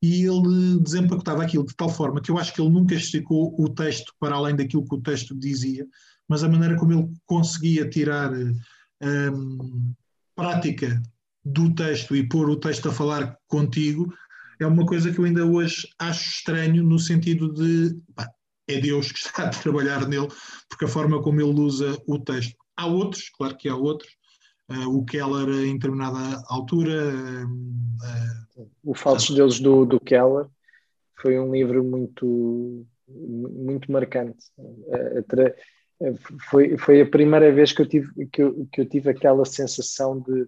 E ele desempacotava aquilo de tal forma que eu acho que ele nunca esticou o texto para além daquilo que o texto dizia, mas a maneira como ele conseguia tirar um, prática do texto e pôr o texto a falar contigo é uma coisa que eu ainda hoje acho estranho no sentido de pá, é Deus que está a trabalhar nele, porque a forma como ele usa o texto. Há outros, claro que há outros, uh, o Keller em determinada altura. Uh, o Falsos Deuses do, do Keller foi um livro muito, muito marcante. Uh, foi, foi a primeira vez que eu tive, que eu, que eu tive aquela sensação de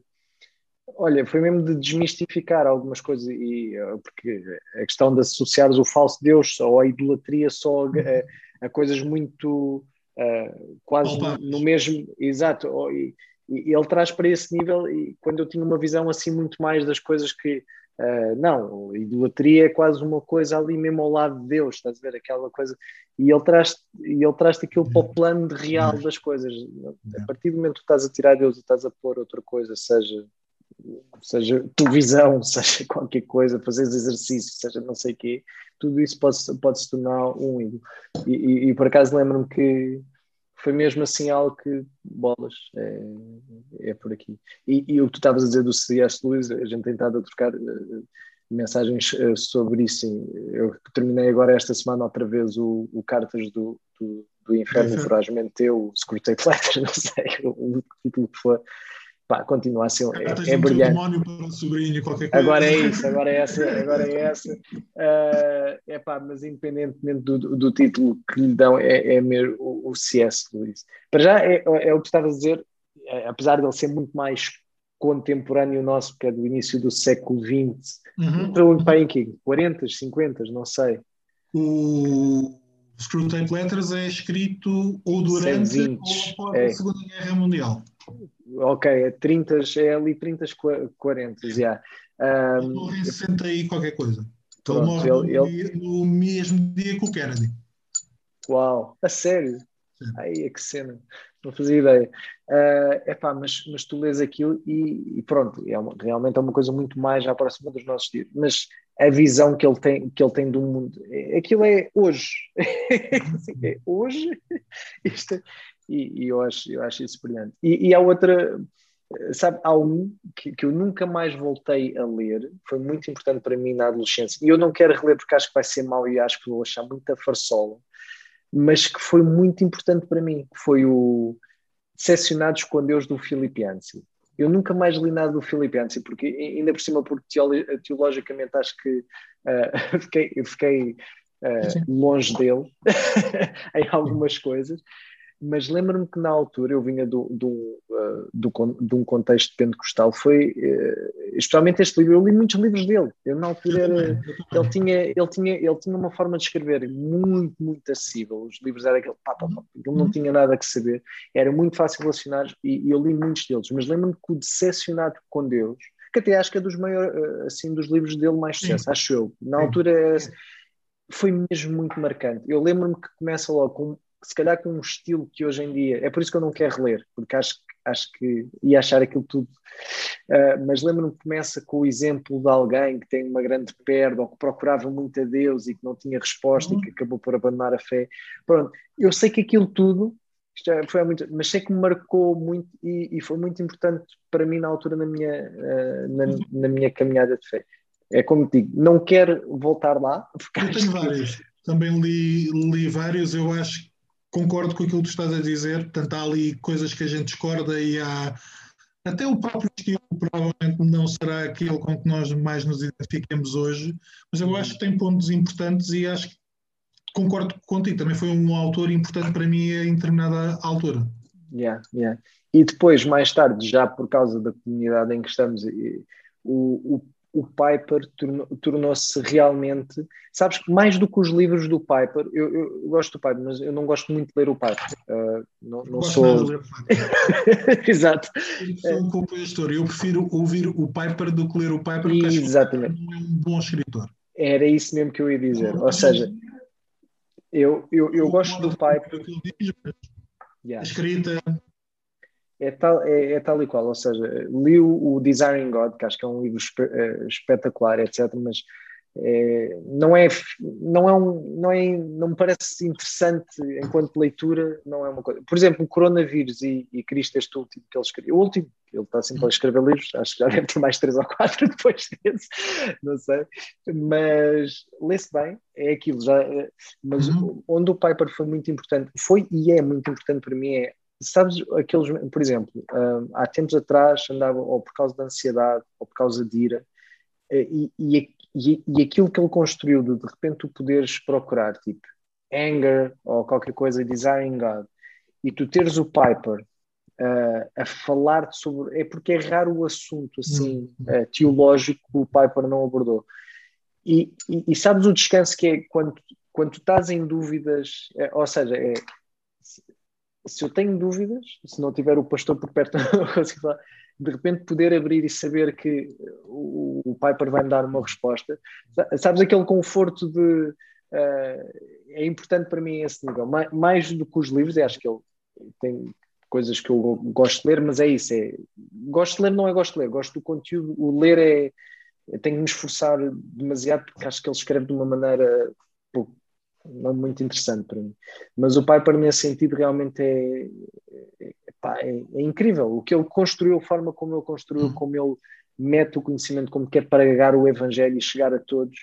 Olha, foi mesmo de desmistificar algumas coisas, e, eh, porque a questão de associares o falso Deus ou a idolatria só a, a coisas muito uh, quase no, no, mesmo. Exato, e, e, ele traz para esse nível, e quando eu tinha uma visão assim muito mais das coisas que. Uh, não, idolatria é quase uma coisa ali mesmo ao lado de Deus, estás a ver? Aquela coisa. E ele traz, e ele traz aquilo para o plano real das coisas. A partir do momento que estás a tirar Deus e estás a pôr outra coisa, seja seja televisão, seja qualquer coisa, fazer exercício, seja não sei o quê, tudo isso pode, pode se tornar um ídolo. E, e, e por acaso lembro-me que foi mesmo assim algo que, bolas, é, é por aqui. E, e, o que tu estavas a dizer do C.S. Lewis, a gente tem estado a trocar uh, mensagens uh, sobre isso. Sim. Eu terminei agora esta semana outra vez o, o Cartas do, do, do Inferno, Foragem Teu, o Scrutei Letters, não sei o, o título que for pá, continua a ser é, é brilhante. para sobrinho, qualquer coisa. Agora é isso, agora é essa, agora é essa. Uh, é pá, mas independentemente do, do, título que lhe dão, é, é mesmo o, o C.S. Lewis. Para já é, é o que estava a dizer, é, apesar de ele ser muito mais contemporâneo nosso, que é do início do século XX. Uhum. Entrou para em 40, 50, não sei. O Screwtape Letters é escrito ou durante ou após é. a Segunda Guerra Mundial. Ok, é 30, é ali 30, 40, já. Yeah. Um, ele morre em 60 e qualquer coisa. Então ele morre ele, no, ele... no mesmo dia que o Kennedy. Uau, a sério? Ai, que cena, não fazia ideia. Uh, epá, mas, mas tu lês aquilo e, e pronto, é uma, realmente é uma coisa muito mais à próxima dos nossos dias. Mas a visão que ele tem, que ele tem do mundo, é, aquilo é hoje. é hoje. Isto, é, e, e, eu, acho, eu acho isso brilhante. E, e há outra, sabe, há um que, que, eu nunca mais voltei a ler, foi muito importante para mim na adolescência, e eu não quero reler porque acho que vai ser mau e acho que vou achar muita farsola, mas que foi muito importante para mim, que foi o Decepcionados com Deus do Filipianzi. Eu nunca mais li nada do Filipianzi, porque ainda por cima, porque teologicamente acho que uh, fiquei, fiquei uh, longe dele em algumas coisas, mas lembro-me que na altura eu vinha do, do, uh, do, de um contexto pentecostal, foi uh, especialmente este livro, eu li muitos livros dele, eu na altura era, ele, tinha, ele, tinha, ele tinha uma forma de escrever muito, muito acessível, os livros eram aquele pá, pá, pá, ele não tinha nada que saber, era muito fácil relacionar e, e eu li muitos deles, mas lembro-me que o Decepcionado com Deus, que até acho que é dos maiores, uh, assim, dos livros dele mais sucesso, acho eu, na altura foi mesmo muito marcante, eu lembro-me que começa logo com se calhar com um estilo que hoje em dia, é por isso que eu não quero ler, porque acho, acho que ia achar aquilo tudo. Uh, mas lembro-me que começa com o exemplo de alguém que tem uma grande perda ou que procurava muito a Deus e que não tinha resposta uhum. e que acabou por abandonar a fé. Pronto, eu sei que aquilo tudo foi muito, mas sei que me marcou muito e, e, foi muito importante para mim na altura na minha, uh, na, na, minha caminhada de fé. É como te digo, não quero voltar lá. Eu tenho vários, também li, li vários, eu acho concordo com aquilo que tu estás a dizer, portanto há ali coisas que a gente discorda e há até o próprio estilo provavelmente não será aquele com que nós mais nos identifiquemos hoje, mas eu acho que tem pontos importantes e acho que concordo contigo, também foi um autor importante para mim em determinada altura. Yeah, yeah. E depois, mais tarde, já por causa da comunidade em que estamos, o, o o Piper tornou-se realmente, sabes, mais do que os livros do Piper, eu, eu, gosto do Piper, mas eu não gosto muito de ler o Piper. Uh, não, não sou. Exato. Eu sou um compositor, eu prefiro ouvir o Piper do que ler o Piper, porque Exatamente. que é um bom escritor. Era isso mesmo que eu ia dizer. Ou seja, eu, eu, eu gosto do Piper. Yeah. Escrita, é tal, é, é, tal e qual, ou seja, li o, o Desiring God, que acho que é um livro espe, uh, espetacular, etc., mas é, não é não é um não é não me parece interessante enquanto leitura não é uma coisa por exemplo o coronavírus e, e Cristo este último que ele escreveu o último ele está sempre a escrever livros acho que já deve ter mais três ou quatro depois desse não sei mas lê-se bem é aquilo já mas uhum. onde o Piper foi muito importante foi e é muito importante para mim é sabes, aqueles, por exemplo, uh, há tempos atrás andava ou por causa da ansiedade ou por causa de ira, uh, e, e, e, aquilo que ele construiu de de repente tu poderes procurar, tipo anger ou qualquer coisa, desiring God, e tu teres o Piper uh, a falar sobre. É porque é raro o assunto assim uh, teológico que o Piper não abordou. E, e, e, sabes o descanso que é quando, quando tu estás em dúvidas, é, ou seja, é se eu tenho dúvidas, se não tiver o pastor por perto, de repente poder abrir e saber que o, o Piper vai me dar uma resposta, sabes aquele conforto de uh, é importante para mim esse nível, mais, mais, do que os livros, e acho que ele tem coisas que eu gosto de ler, mas é isso, é, gosto de ler não é gosto de ler, gosto do conteúdo, o ler é eu tenho que me esforçar demasiado porque acho que ele escreve de uma maneira não muito interessante para mim. Mas o Piper, nesse sentido, realmente é, é, é, é incrível. O que ele construiu, a forma como ele construiu, uhum. como ele mete o conhecimento, como quer pregar o Evangelho e chegar a todos,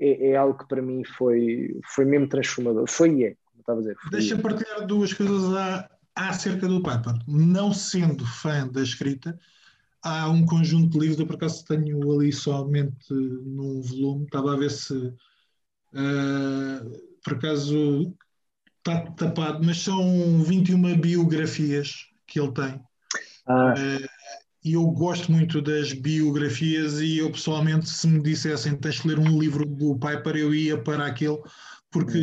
é, é, algo que para mim foi, foi mesmo transformador. Foi e é, como estava a dizer. Deixa partilhar duas coisas a, acerca do Piper. Não sendo fã da escrita, há um conjunto de livros, eu por acaso tenho ali somente num volume, estava a ver se. Uh, por acaso está tapado, mas são 21 biografias que ele tem. Ah. Uh, e eu gosto muito das biografias e eu pessoalmente se me dissessem tens de ler um livro do Piper eu ia para aquele porque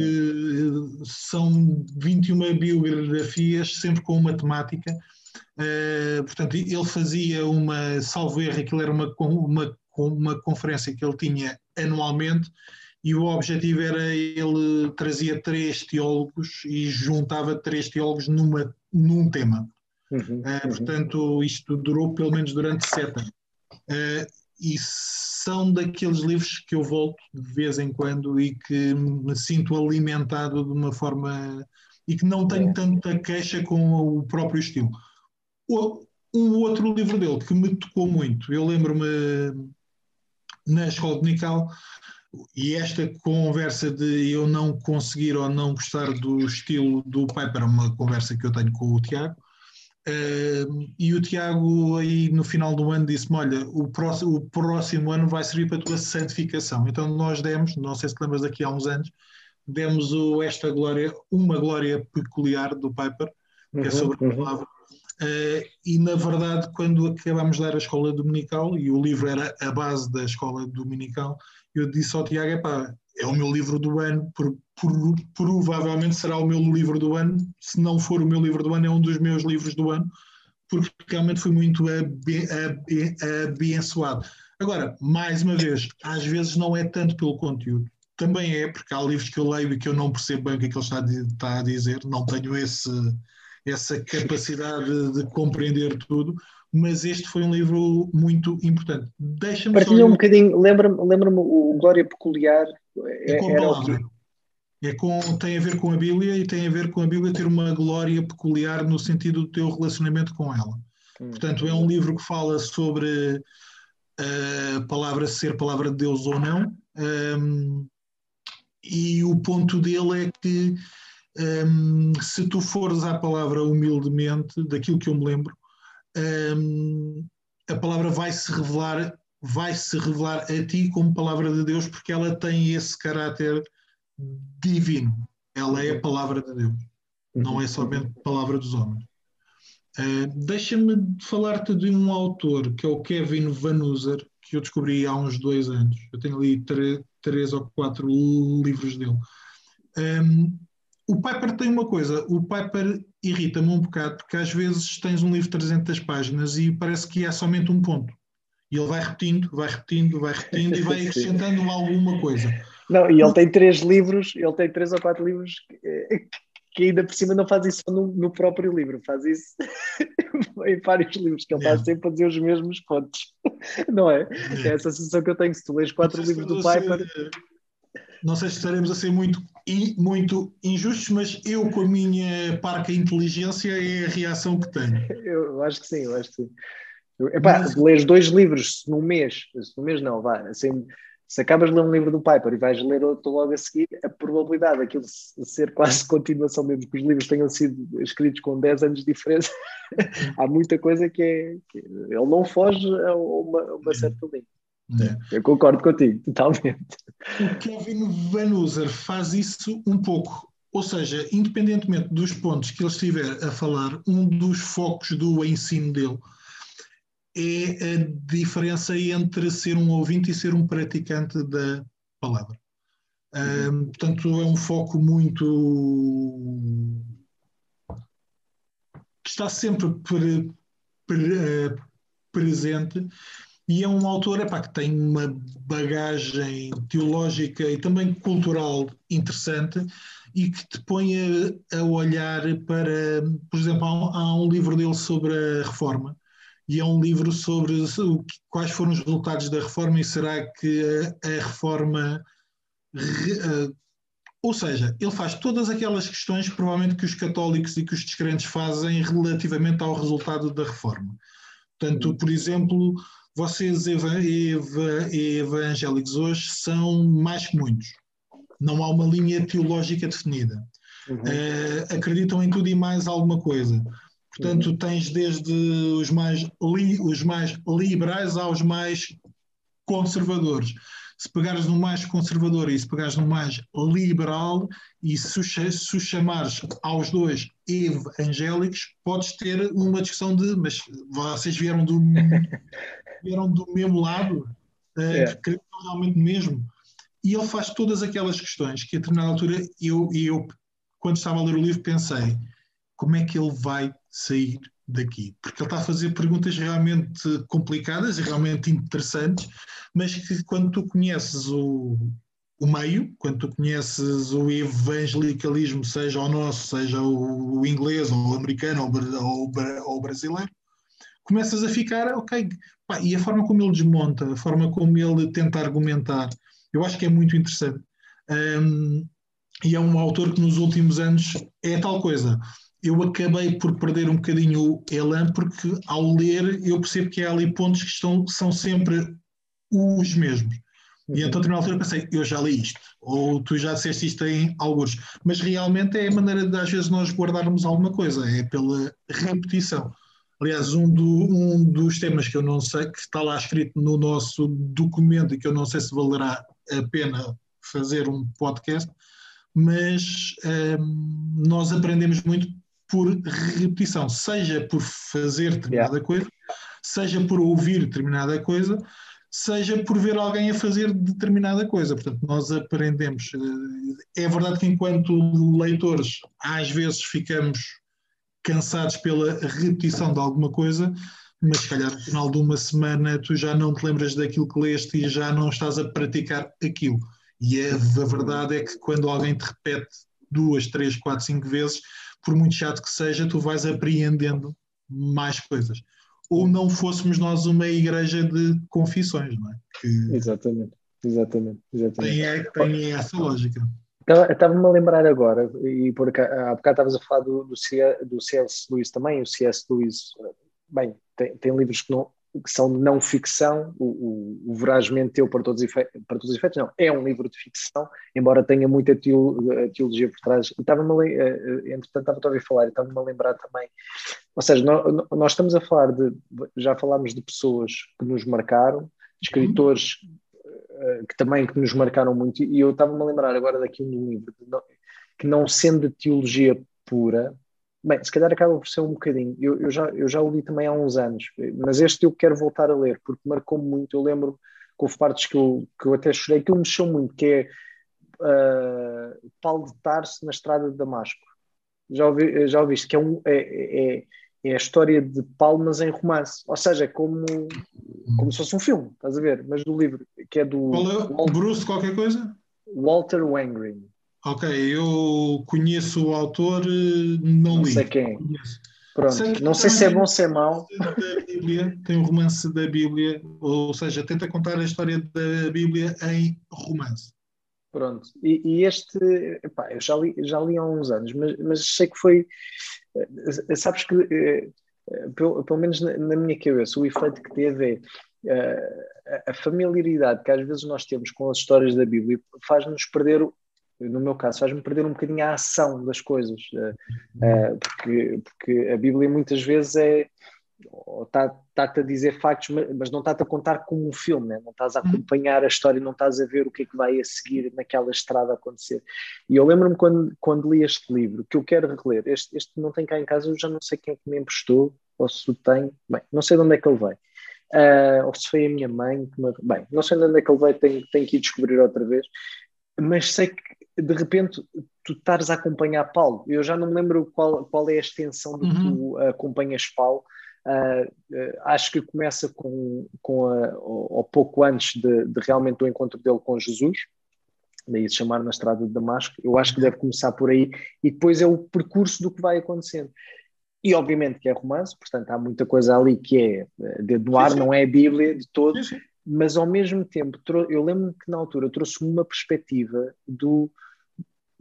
são 21 biografias sempre com uma temática uh, portanto ele fazia uma salvo erro aquilo era uma, uma, uma conferência que ele tinha anualmente e o objetivo era ele trazia três teólogos e juntava três teólogos numa, num tema Uhum, uh, portanto, isto durou pelo menos durante sete anos. Uh, e são daqueles livros que eu volto de vez em quando e que me sinto alimentado de uma forma e que não tenho tanta queixa com o próprio estilo. O, um outro livro dele que me tocou muito, eu lembro-me na escola dominical, e esta conversa de eu não conseguir ou não gostar do estilo do Piper é uma conversa que eu tenho com o Tiago, Uh, e o Tiago aí no final do ano disse-me, olha, o próximo, o próximo ano vai servir para a tua santificação. Então nós demos, não sei se te lembras daqui há uns anos, demos o, esta glória, uma glória peculiar do Piper, que é uhum, é sobre a palavra. Uh, e na verdade, quando acabámos de dar a escola dominical, e o livro era a base da escola dominical, eu disse ao Tiago, epá, é o meu livro do ano, por, por, provavelmente será o meu livro do ano, se não for o meu livro do ano, é um dos meus livros do ano, porque realmente foi muito abençoado. Agora, mais uma vez, às vezes não é tanto pelo conteúdo, também é porque há livros que eu leio e que eu não percebo bem o que é que ele está, está a dizer, não tenho esse, essa capacidade de, de compreender tudo, mas este foi um livro muito importante. Deixa-me Partilha só... um bocadinho, lembra-me lembra o Glória Peculiar. É, com a palavra. É com, tem a ver com a Bíblia e tem a ver com a Bíblia ter uma glória peculiar no sentido do teu relacionamento com ela. Hum. Portanto, é um livro que fala sobre a palavra ser palavra de Deus ou não. Um, e o ponto dele é que um, se tu fores à palavra humildemente, daquilo que eu me lembro, um, a palavra vai se revelar, vai se revelar a ti como palavra de Deus, porque ela tem esse caráter divino. Ela é a palavra de Deus, não é somente palavra dos homens. Uh, Deixa-me falar-te de um autor que é o Kevin Van User, que eu descobri há uns dois anos. Eu tenho ali três ou quatro livros dele. Um, o Piper tem uma coisa, o Piper irrita-me um bocado, porque às vezes tens um livro de 300 páginas e parece que é somente um ponto. E ele vai repetindo, vai repetindo, vai repetindo e vai acrescentando alguma coisa. Não, e ele tem três livros, ele tem três ou quatro livros que, que ainda por cima não faz isso no, no próprio livro, faz isso em vários livros, que ele está sempre a dizer os mesmos pontos. Não é? É, é essa sensação que eu tenho. Se tu lês quatro livros do Piper não sei se estaremos a ser muito, muito injustos, mas eu, com a minha parca inteligência, é a reação que tenho. Eu acho que sim, eu acho que sim. Epá, mas... lês dois livros num mês, num mês não, vá, assim, se acabas de ler um livro do Piper e vais ler outro logo a seguir, a probabilidade daquilo ser quase continuação, mesmo que os livros tenham sido escritos com 10 anos de diferença, há muita coisa que é. Que ele não foge a uma, a uma certa linha. É. Eu concordo contigo, totalmente. O Kevin Van User faz isso um pouco. Ou seja, independentemente dos pontos que ele estiver a falar, um dos focos do ensino dele é a diferença entre ser um ouvinte e ser um praticante da palavra. Portanto, é um foco muito. que está sempre pre, pre, eh, presente e é um autor epá, que tem uma bagagem teológica e também cultural interessante e que te põe a, a olhar para, por exemplo, há um, há um, livro dele sobre a reforma e é um livro sobre o, quais foram os resultados da reforma e será que a, a reforma ou seja, ele faz todas aquelas questões provavelmente que os católicos e que os descrentes fazem relativamente ao resultado da reforma. Portanto, por exemplo, vocês evangélicos hoje são mais que muitos. Não há uma linha teológica definida. Uhum. Uh, acreditam em tudo e mais alguma coisa. Portanto, uhum. tens desde os mais, li, os mais liberais aos mais conservadores. Se pegares no mais conservador e se pegares no mais liberal, e se, se chamares aos dois evangélicos, podes ter uma discussão de mas vocês vieram do, vieram do mesmo lado, uh, é. que realmente mesmo. E ele faz todas aquelas questões que a determinada altura eu, eu, quando estava a ler o livro, pensei como é que ele vai sair daqui? Porque ele está a fazer perguntas realmente complicadas e realmente interessantes, mas que quando tu conheces o, o meio, quando tu conheces o evangelicalismo, seja o nosso, seja o, inglês, ou o americano, ou, ou, o brasileiro, começas a ficar, ok, pá, e a forma como ele desmonta, a forma como ele tenta argumentar, eu acho que é muito interessante. Um, e é um autor que nos últimos anos é tal coisa eu acabei por perder um bocadinho o elan, porque ao ler eu percebo que há ali pontos que estão, são sempre os mesmos. E uhum. então, a altura, pensei, eu já li isto, ou tu já disseste isto em alguns, mas realmente é a maneira de, às vezes, nós guardarmos alguma coisa, é pela repetição. Aliás, um, do, um dos temas que eu não sei, que está lá escrito no nosso documento e que eu não sei se valerá a pena fazer um podcast, mas hum, nós aprendemos muito por repetição, seja por fazer determinada yeah. coisa, seja por ouvir determinada coisa, seja por ver alguém a fazer determinada coisa. Portanto, nós aprendemos. Eh, é verdade que, enquanto leitores, às vezes ficamos cansados pela repetição de alguma coisa, mas se calhar no final de uma semana tu já não te lembras daquilo que leste e já não estás a praticar aquilo. E a, a verdade é que quando alguém te repete duas, três, quatro, cinco vezes, por muito chato que seja, tu vais apreendendo mais coisas. Ou não fôssemos nós uma igreja de confissões, não é? Que exatamente, exatamente. exatamente. Tem, é, tem essa lógica. Estava-me a lembrar agora, e por há bocado estavas a falar do, do, C, do C.S. Lewis também, o C.S. Lewis, bem, tem, tem livros que não, que são de não ficção, o, o, o para todos, efeitos, para todos os efeitos, não, é um livro de ficção, embora tenha muita teologia por trás. Estava-me, eh, eh, entretanto, estava a ouvir falar e estava-me a lembrar também, ou seja, nós, nós, estamos a falar de, já falámos de pessoas que nos marcaram, de escritores uhum. Que também que nos marcaram muito, e eu estava-me a lembrar agora daqui um livro, que não sendo de teologia pura, Bem, se calhar acaba por ser um bocadinho. Eu, eu, já, eu já o li também há uns anos, mas este eu quero voltar a ler, porque marcou-me muito. Eu lembro que houve partes que eu, que eu até chorei, que me mexeu muito, que é uh, Paulo de Tarso na estrada de Damasco. Já, ouvi, já ouviste? Que é, um, é, é, é a história de Paulo, mas em romance. Ou seja, é como, como se fosse um filme, estás a ver? Mas do livro, que é do. Qual é? o Bruce qualquer coisa? Walter Wangrin. Ok, eu conheço o autor, não, não li. sei quem. Pronto, sei não sei se é bom ou se é mau. Bíblia, tem um romance da Bíblia, ou seja, tenta contar a história da Bíblia em romance. Pronto, e, e este, epá, eu já li, já li há uns anos, mas, mas sei que foi, eh, sabes que, eh, pelo, pelo menos na, na, minha cabeça, o efeito que teve é uh, a familiaridade que às vezes nós temos com as histórias da Bíblia faz-nos perder no meu caso, faz-me perder um bocadinho a ação das coisas, porque, porque a Bíblia muitas vezes é está-te tá a dizer factos, mas não está-te a contar como um filme, né? não estás a uhum. acompanhar a história, não estás a ver o que é que vai a seguir naquela estrada acontecer. E eu lembro-me quando, quando li este livro, que eu quero reler, este, este não tem cá em casa, eu já não sei quem é que me emprestou, ou se o tem, bem, não sei de onde é que ele veio. Uh, ou se foi a minha mãe, que me... bem, não sei de onde é que ele veio, tenho, tenho que ir descobrir outra vez, mas sei que de repente tu estares a acompanhar Paulo. Eu já não me lembro qual, qual é a extensão de uhum. tu acompanhas Paulo. Uh, uh, acho que começa com, com a, ou, pouco antes de, de, realmente do encontro dele com Jesus, daí se chamar na estrada de Damasco. Eu acho que deve começar por aí e depois é o percurso do que vai acontecendo. E obviamente que é romance, portanto há muita coisa ali que é eh, no ar, não é a Bíblia de todo, mas ao mesmo tempo, eu lembro-me que na altura trouxe uma perspectiva do,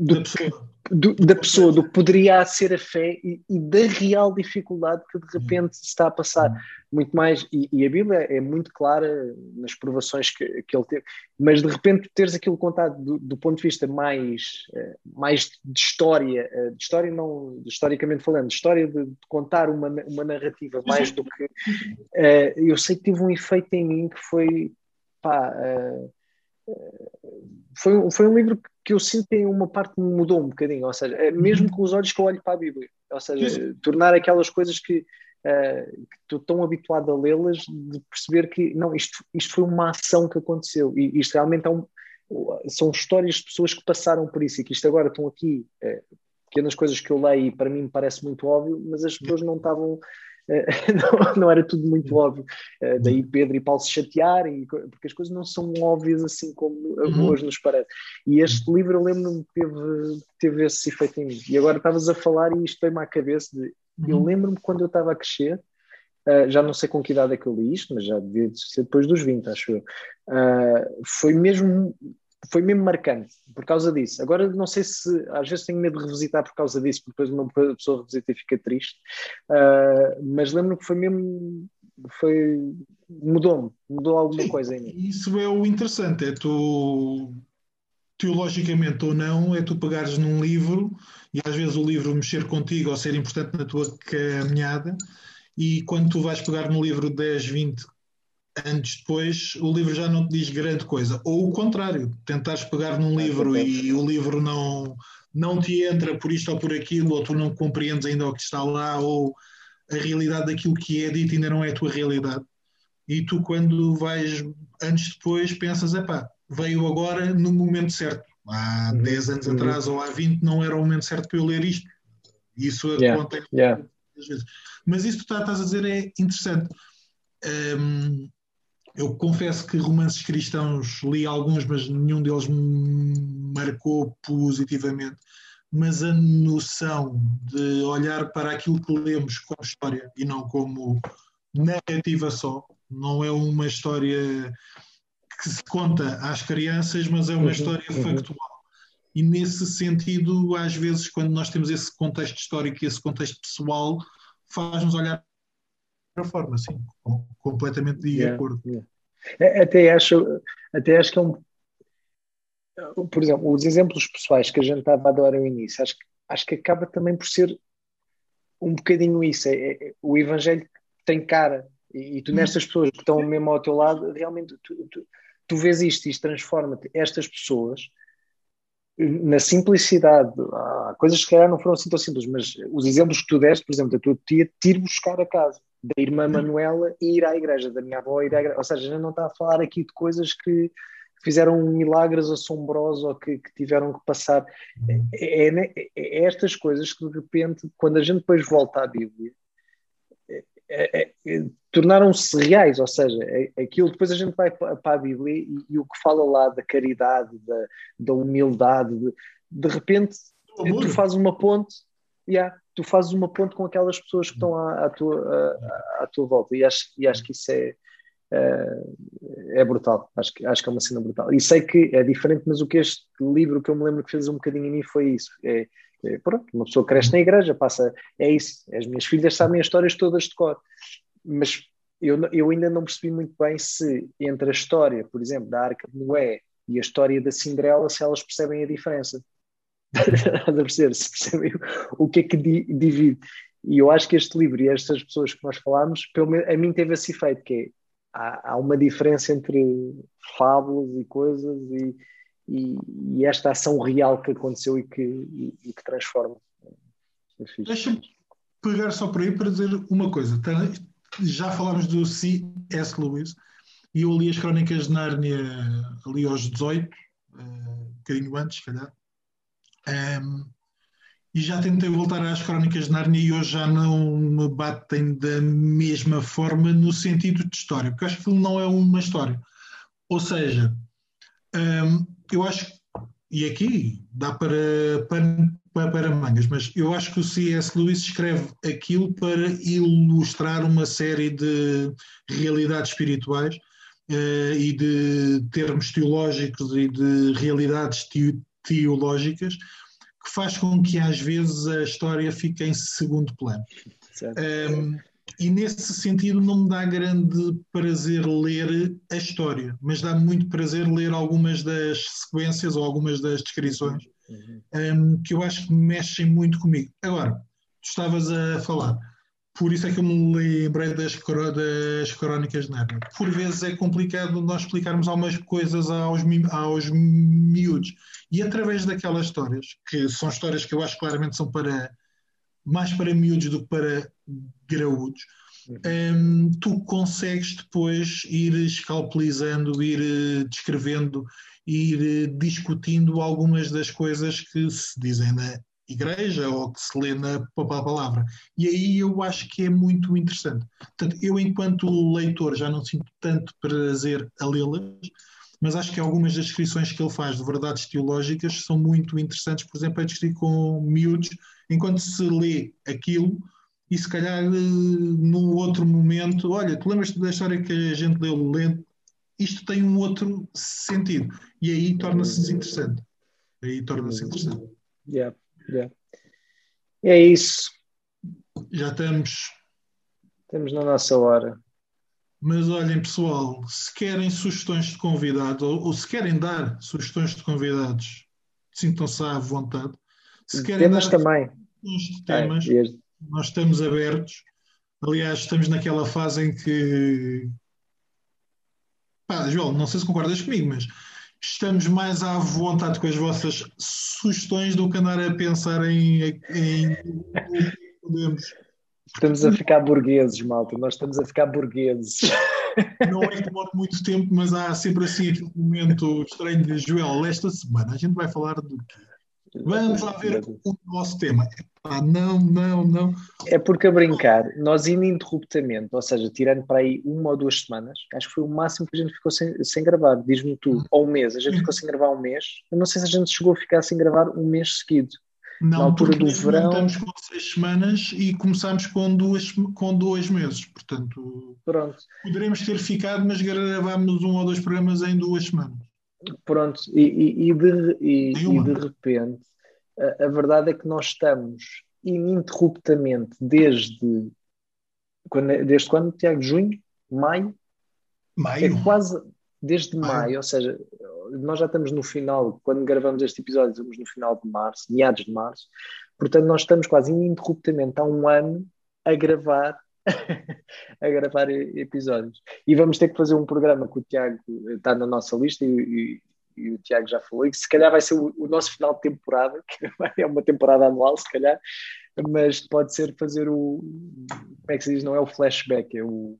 do, da, pessoa. Do, da pessoa, do que poderia ser a fé e, e, da real dificuldade que de repente se está a passar. Muito mais, e, e, a Bíblia é muito clara nas provações que, que ele teve, mas de repente teres aquilo contado do, do ponto de vista mais, eh, mais de história, eh, de história não, historicamente falando, de história de, de contar uma, uma narrativa mais do que. Uh, eu sei que tive um efeito em mim que foi. Pá, foi, foi um livro que eu sinto que tem uma parte me mudou um bocadinho, ou seja, é mesmo uhum. com os olhos que eu olho para a Bíblia, ou seja, Isso. tornar aquelas coisas que, uh, que estou tão habituado a lê-las, de perceber que, não, isto, isto foi uma ação que aconteceu, e isto realmente é um, são histórias de pessoas que passaram por isso, e que isto agora estão aqui, uh, pequenas coisas que eu leio e para mim me parece muito óbvio, mas as pessoas não estavam não, não, era tudo muito óbvio. Eh, daí Pedro e Paulo se chatearem, porque as coisas não são óbvias assim como uhum. hoje nos parece. E este livro eu lembro-me que teve, teve esse efeito em mim. E agora estavas a falar e isto veio-me à cabeça de, eu uhum. lembro-me quando eu estava a crescer, Uh, já não sei com que idade é que eu li isto, mas já devia ser depois dos 20, acho eu. Uh, foi mesmo foi mesmo marcante por causa disso. Agora não sei se às vezes tenho medo de revisitar por causa disso, porque depois uma pessoa revisita e fica triste. Uh, mas lembro que foi mesmo foi mudou-me, mudou alguma Sim, coisa em mim. Isso é o interessante, é tu teologicamente ou não, é tu pegares num livro e às vezes o livro mexer contigo ou ser importante na tua caminhada e quando tu vais pegar no livro 10, 20, anos depois o livro já não te diz grande coisa. Ou o contrário, tentares pegar num livro e o livro não, não te entra por isto ou por aquilo, ou tu não compreendes ainda o que está lá, ou a realidade daquilo que é dito ainda não é a tua realidade. E tu, quando vais anos depois, pensas: epá, veio agora no momento certo. Há 10 uhum. anos uhum. atrás ou há 20 não era o momento certo para eu ler isto. Isso yeah. acontece yeah. vezes. Mas isso que tu estás a dizer é interessante. Um, eu confesso que romances cristãos li alguns, mas nenhum deles me marcou positivamente. Mas a noção de olhar para aquilo que lemos como história e não como narrativa só, não é uma história que se conta às crianças, mas é uma uhum, história uhum. factual. E nesse sentido, às vezes, quando nós temos esse contexto histórico e esse contexto pessoal, faz-nos olhar forma, sim, completamente de yeah, acordo. Yeah. É, até acho, até acho que é um. Por exemplo, os exemplos pessoais que a gente estava a dar ao início, acho, acho que acaba também por ser um bocadinho isso. É, é, o Evangelho tem cara, e, e tu, nestas pessoas que estão mesmo ao teu lado, realmente tu, tu, tu vês isto, isto transforma-te. Estas pessoas, na simplicidade, há coisas que calhar não foram assim tão simples, mas os exemplos que tu deste, por exemplo, da tua tia, te ir buscar a casa da irmã Manuela ir à igreja, da minha avó ir à igreja. Ou seja, a gente não está a falar aqui de coisas que fizeram milagres assombrosos ou que, que tiveram que passar. Uhum. É, é, é, estas coisas que de repente, quando a gente depois volta à Bíblia, é, é, é tornaram-se reais, ou seja, aquilo depois a gente vai para a Bíblia e, e, o que fala lá da caridade, da, da humildade, de, de repente tu fazes uma ponte yeah, tu fazes uma ponte com aquelas pessoas que estão à, à tua, à, à, tua volta e acho, e acho que isso é, é, é, brutal, acho que, acho que é uma cena brutal. E sei que é diferente, mas o que este livro que eu me lembro que fez um bocadinho em mim foi isso. É, é, pronto, uma pessoa cresce na igreja, passa, é isso. As minhas filhas sabem as histórias todas de cor, mas eu, eu ainda não percebi muito bem se entre a história, por exemplo, da Arca de Noé e a história da Cinderela, se elas percebem a diferença. a perceber, se percebem o que é que divide. E eu acho que este livro e estas pessoas que nós falámos, pelo menos, a mim teve esse efeito, que é, há, há uma diferença entre fábulas e coisas e, e, e, esta ação real que aconteceu e que, e, e que transforma. É Deixa-me pegar só por aí para dizer uma coisa. Já falámos do C.S. Lewis e eu li as Crónicas de Nárnia ali aos 18, eh, um bocadinho antes, se calhar. Um, e já tentei voltar às Crónicas de Nárnia e hoje já não me batem da mesma forma no sentido de história, porque acho que não é uma história. Ou seja, um, eu acho, e aqui dá para, para, para mangas, mas eu acho que o C.S. Lewis escreve aquilo para ilustrar uma série de realidades espirituais uh, e de termos teológicos e de realidades teológicas que faz com que às vezes a história fique em segundo plano. Um, e nesse sentido não me dá grande prazer ler a história, mas dá muito prazer ler algumas das sequências ou algumas das descrições uhum. um, que eu acho que mexem muito comigo. Agora, tu estavas a falar, por isso é que eu me lembrei das, das crónicas de Narnia. Por vezes é complicado nós explicarmos algumas coisas aos, aos miúdos. E através daquelas histórias, que são histórias que eu acho claramente são para mais para miúdos do que para graúdos, um, tu consegues depois ir escalpelizando, ir eh, descrevendo, ir eh, discutindo algumas das coisas que se dizem na igreja ou que se lê na palavra. E aí eu acho que é muito interessante. Portanto, eu, enquanto leitor, já não sinto tanto prazer a lê-las, mas acho que algumas das descrições que ele faz de verdades teológicas são muito interessantes, por exemplo, a discutir com miúdos, enquanto se lê aquilo, e se calhar eh, num outro momento, olha, tu lembras-te da história que a gente leu lendo? Isto tem um outro sentido. E aí torna-se desinteressante. Aí torna-se interessante. Yeah, yeah. É isso. Já estamos. Estamos na nossa hora. Mas olhem, pessoal, se querem sugestões de convidados, ou, ou se querem dar sugestões de convidados, sintam-se à vontade. Se querem temas dar também. de temas, é, nós estamos abertos. Aliás, estamos naquela fase em que. Pá, João, não sei se concordas comigo, mas estamos mais à vontade com as vossas sugestões do que andar a pensar em. em... podemos. Estamos a ficar burgueses, malta. Nós estamos a ficar burgueses. Não é que demora muito tempo, mas há sempre assim aquele momento estranho de Joel. Esta semana a gente vai falar do quê? Vamos lá ver o nosso tema. Ah, não, não, não. É porque a brincar, nós ininterruptamente, ou seja, tirando para aí uma ou duas semanas, acho que foi o máximo que a gente ficou sem, sem gravar, diz-me tu, ou um mês, a gente ficou sem gravar um mês. Eu não sei se a gente chegou a ficar sem gravar um mês seguido. Não, na altura do verão. Estamos com seis semanas e começámos com, duas, com dois meses, portanto. Pronto. Poderemos ter ficado, mas gravámos um ou dois programas em duas semanas. Pronto, e, e, de, e, e de repente, a, a, verdade é que nós estamos ininterruptamente desde quando, desde quando, Tiago? Junho? Maio? Maio. É quase desde maio. maio, ou seja, nós já estamos no final, quando gravamos este episódio, estamos no final de março, meados de março, portanto, nós estamos quase ininterruptamente há um ano a gravar a gravar episódios. E vamos ter que fazer um programa que o Tiago está na nossa lista e, e, e o Tiago já falou, e que se calhar vai ser o, o, nosso final de temporada, que é uma temporada anual, se calhar, mas pode ser fazer o. Como é que se diz? Não é o flashback, é o.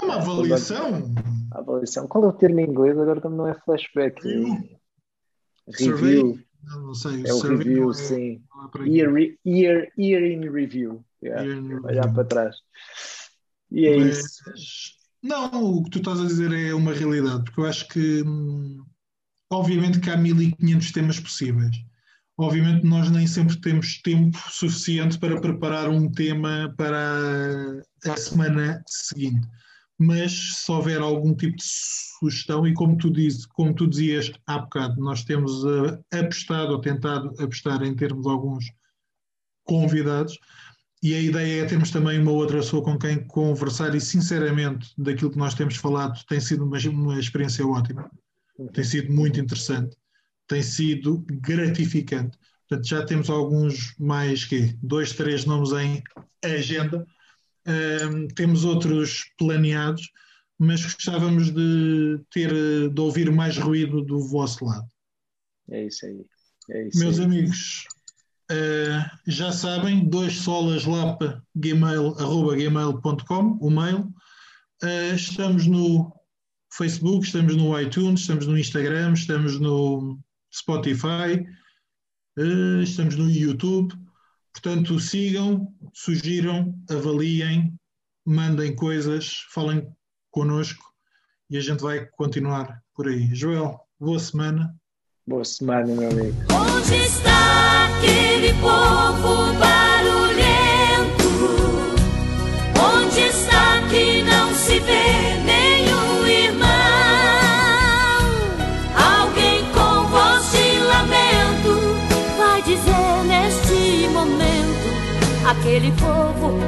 É uma avaliação. A avaliação. Qual é o termo em inglês? Agora também não é flashback. Review. review. Não, não sei. É o review, é, sim. É year, year, year in review. Yeah. Olhar para trás. E é Mas, isso. Não, o que tu estás a dizer é uma realidade, porque eu acho que, hum, obviamente, que há 1500 temas possíveis. Obviamente, nós nem sempre temos tempo suficiente para preparar um tema para a semana seguinte. Mas se houver algum tipo de sugestão, e como tu, diz, como tu dizias há bocado, nós temos uh, apostado ou tentado apostar em termos alguns convidados, e a ideia é termos também uma outra pessoa com quem conversar, e sinceramente, daquilo que nós temos falado, tem sido uma, uma experiência ótima, tem sido muito interessante, tem sido gratificante. Portanto, já temos alguns mais que dois, três nomes em agenda, um, temos outros planeados, mas gostávamos de ter de ouvir mais ruído do vosso lado. É isso aí. É isso Meus aí. amigos, Uh, já sabem, dois solas lapa gmail, arroba gmail.com, o mail. Uh, estamos no Facebook, estamos no iTunes, estamos no Instagram, estamos no Spotify, uh, estamos no YouTube. Portanto, sigam, sugiram, avaliem, mandem coisas, falem connosco e a gente vai continuar por aí. Joel, boa semana. Boa semana, meu amigo. Onde está aquele povo barulhento? Onde está que não se vê nenhum irmão? Alguém com voz de lamento vai dizer neste momento: aquele povo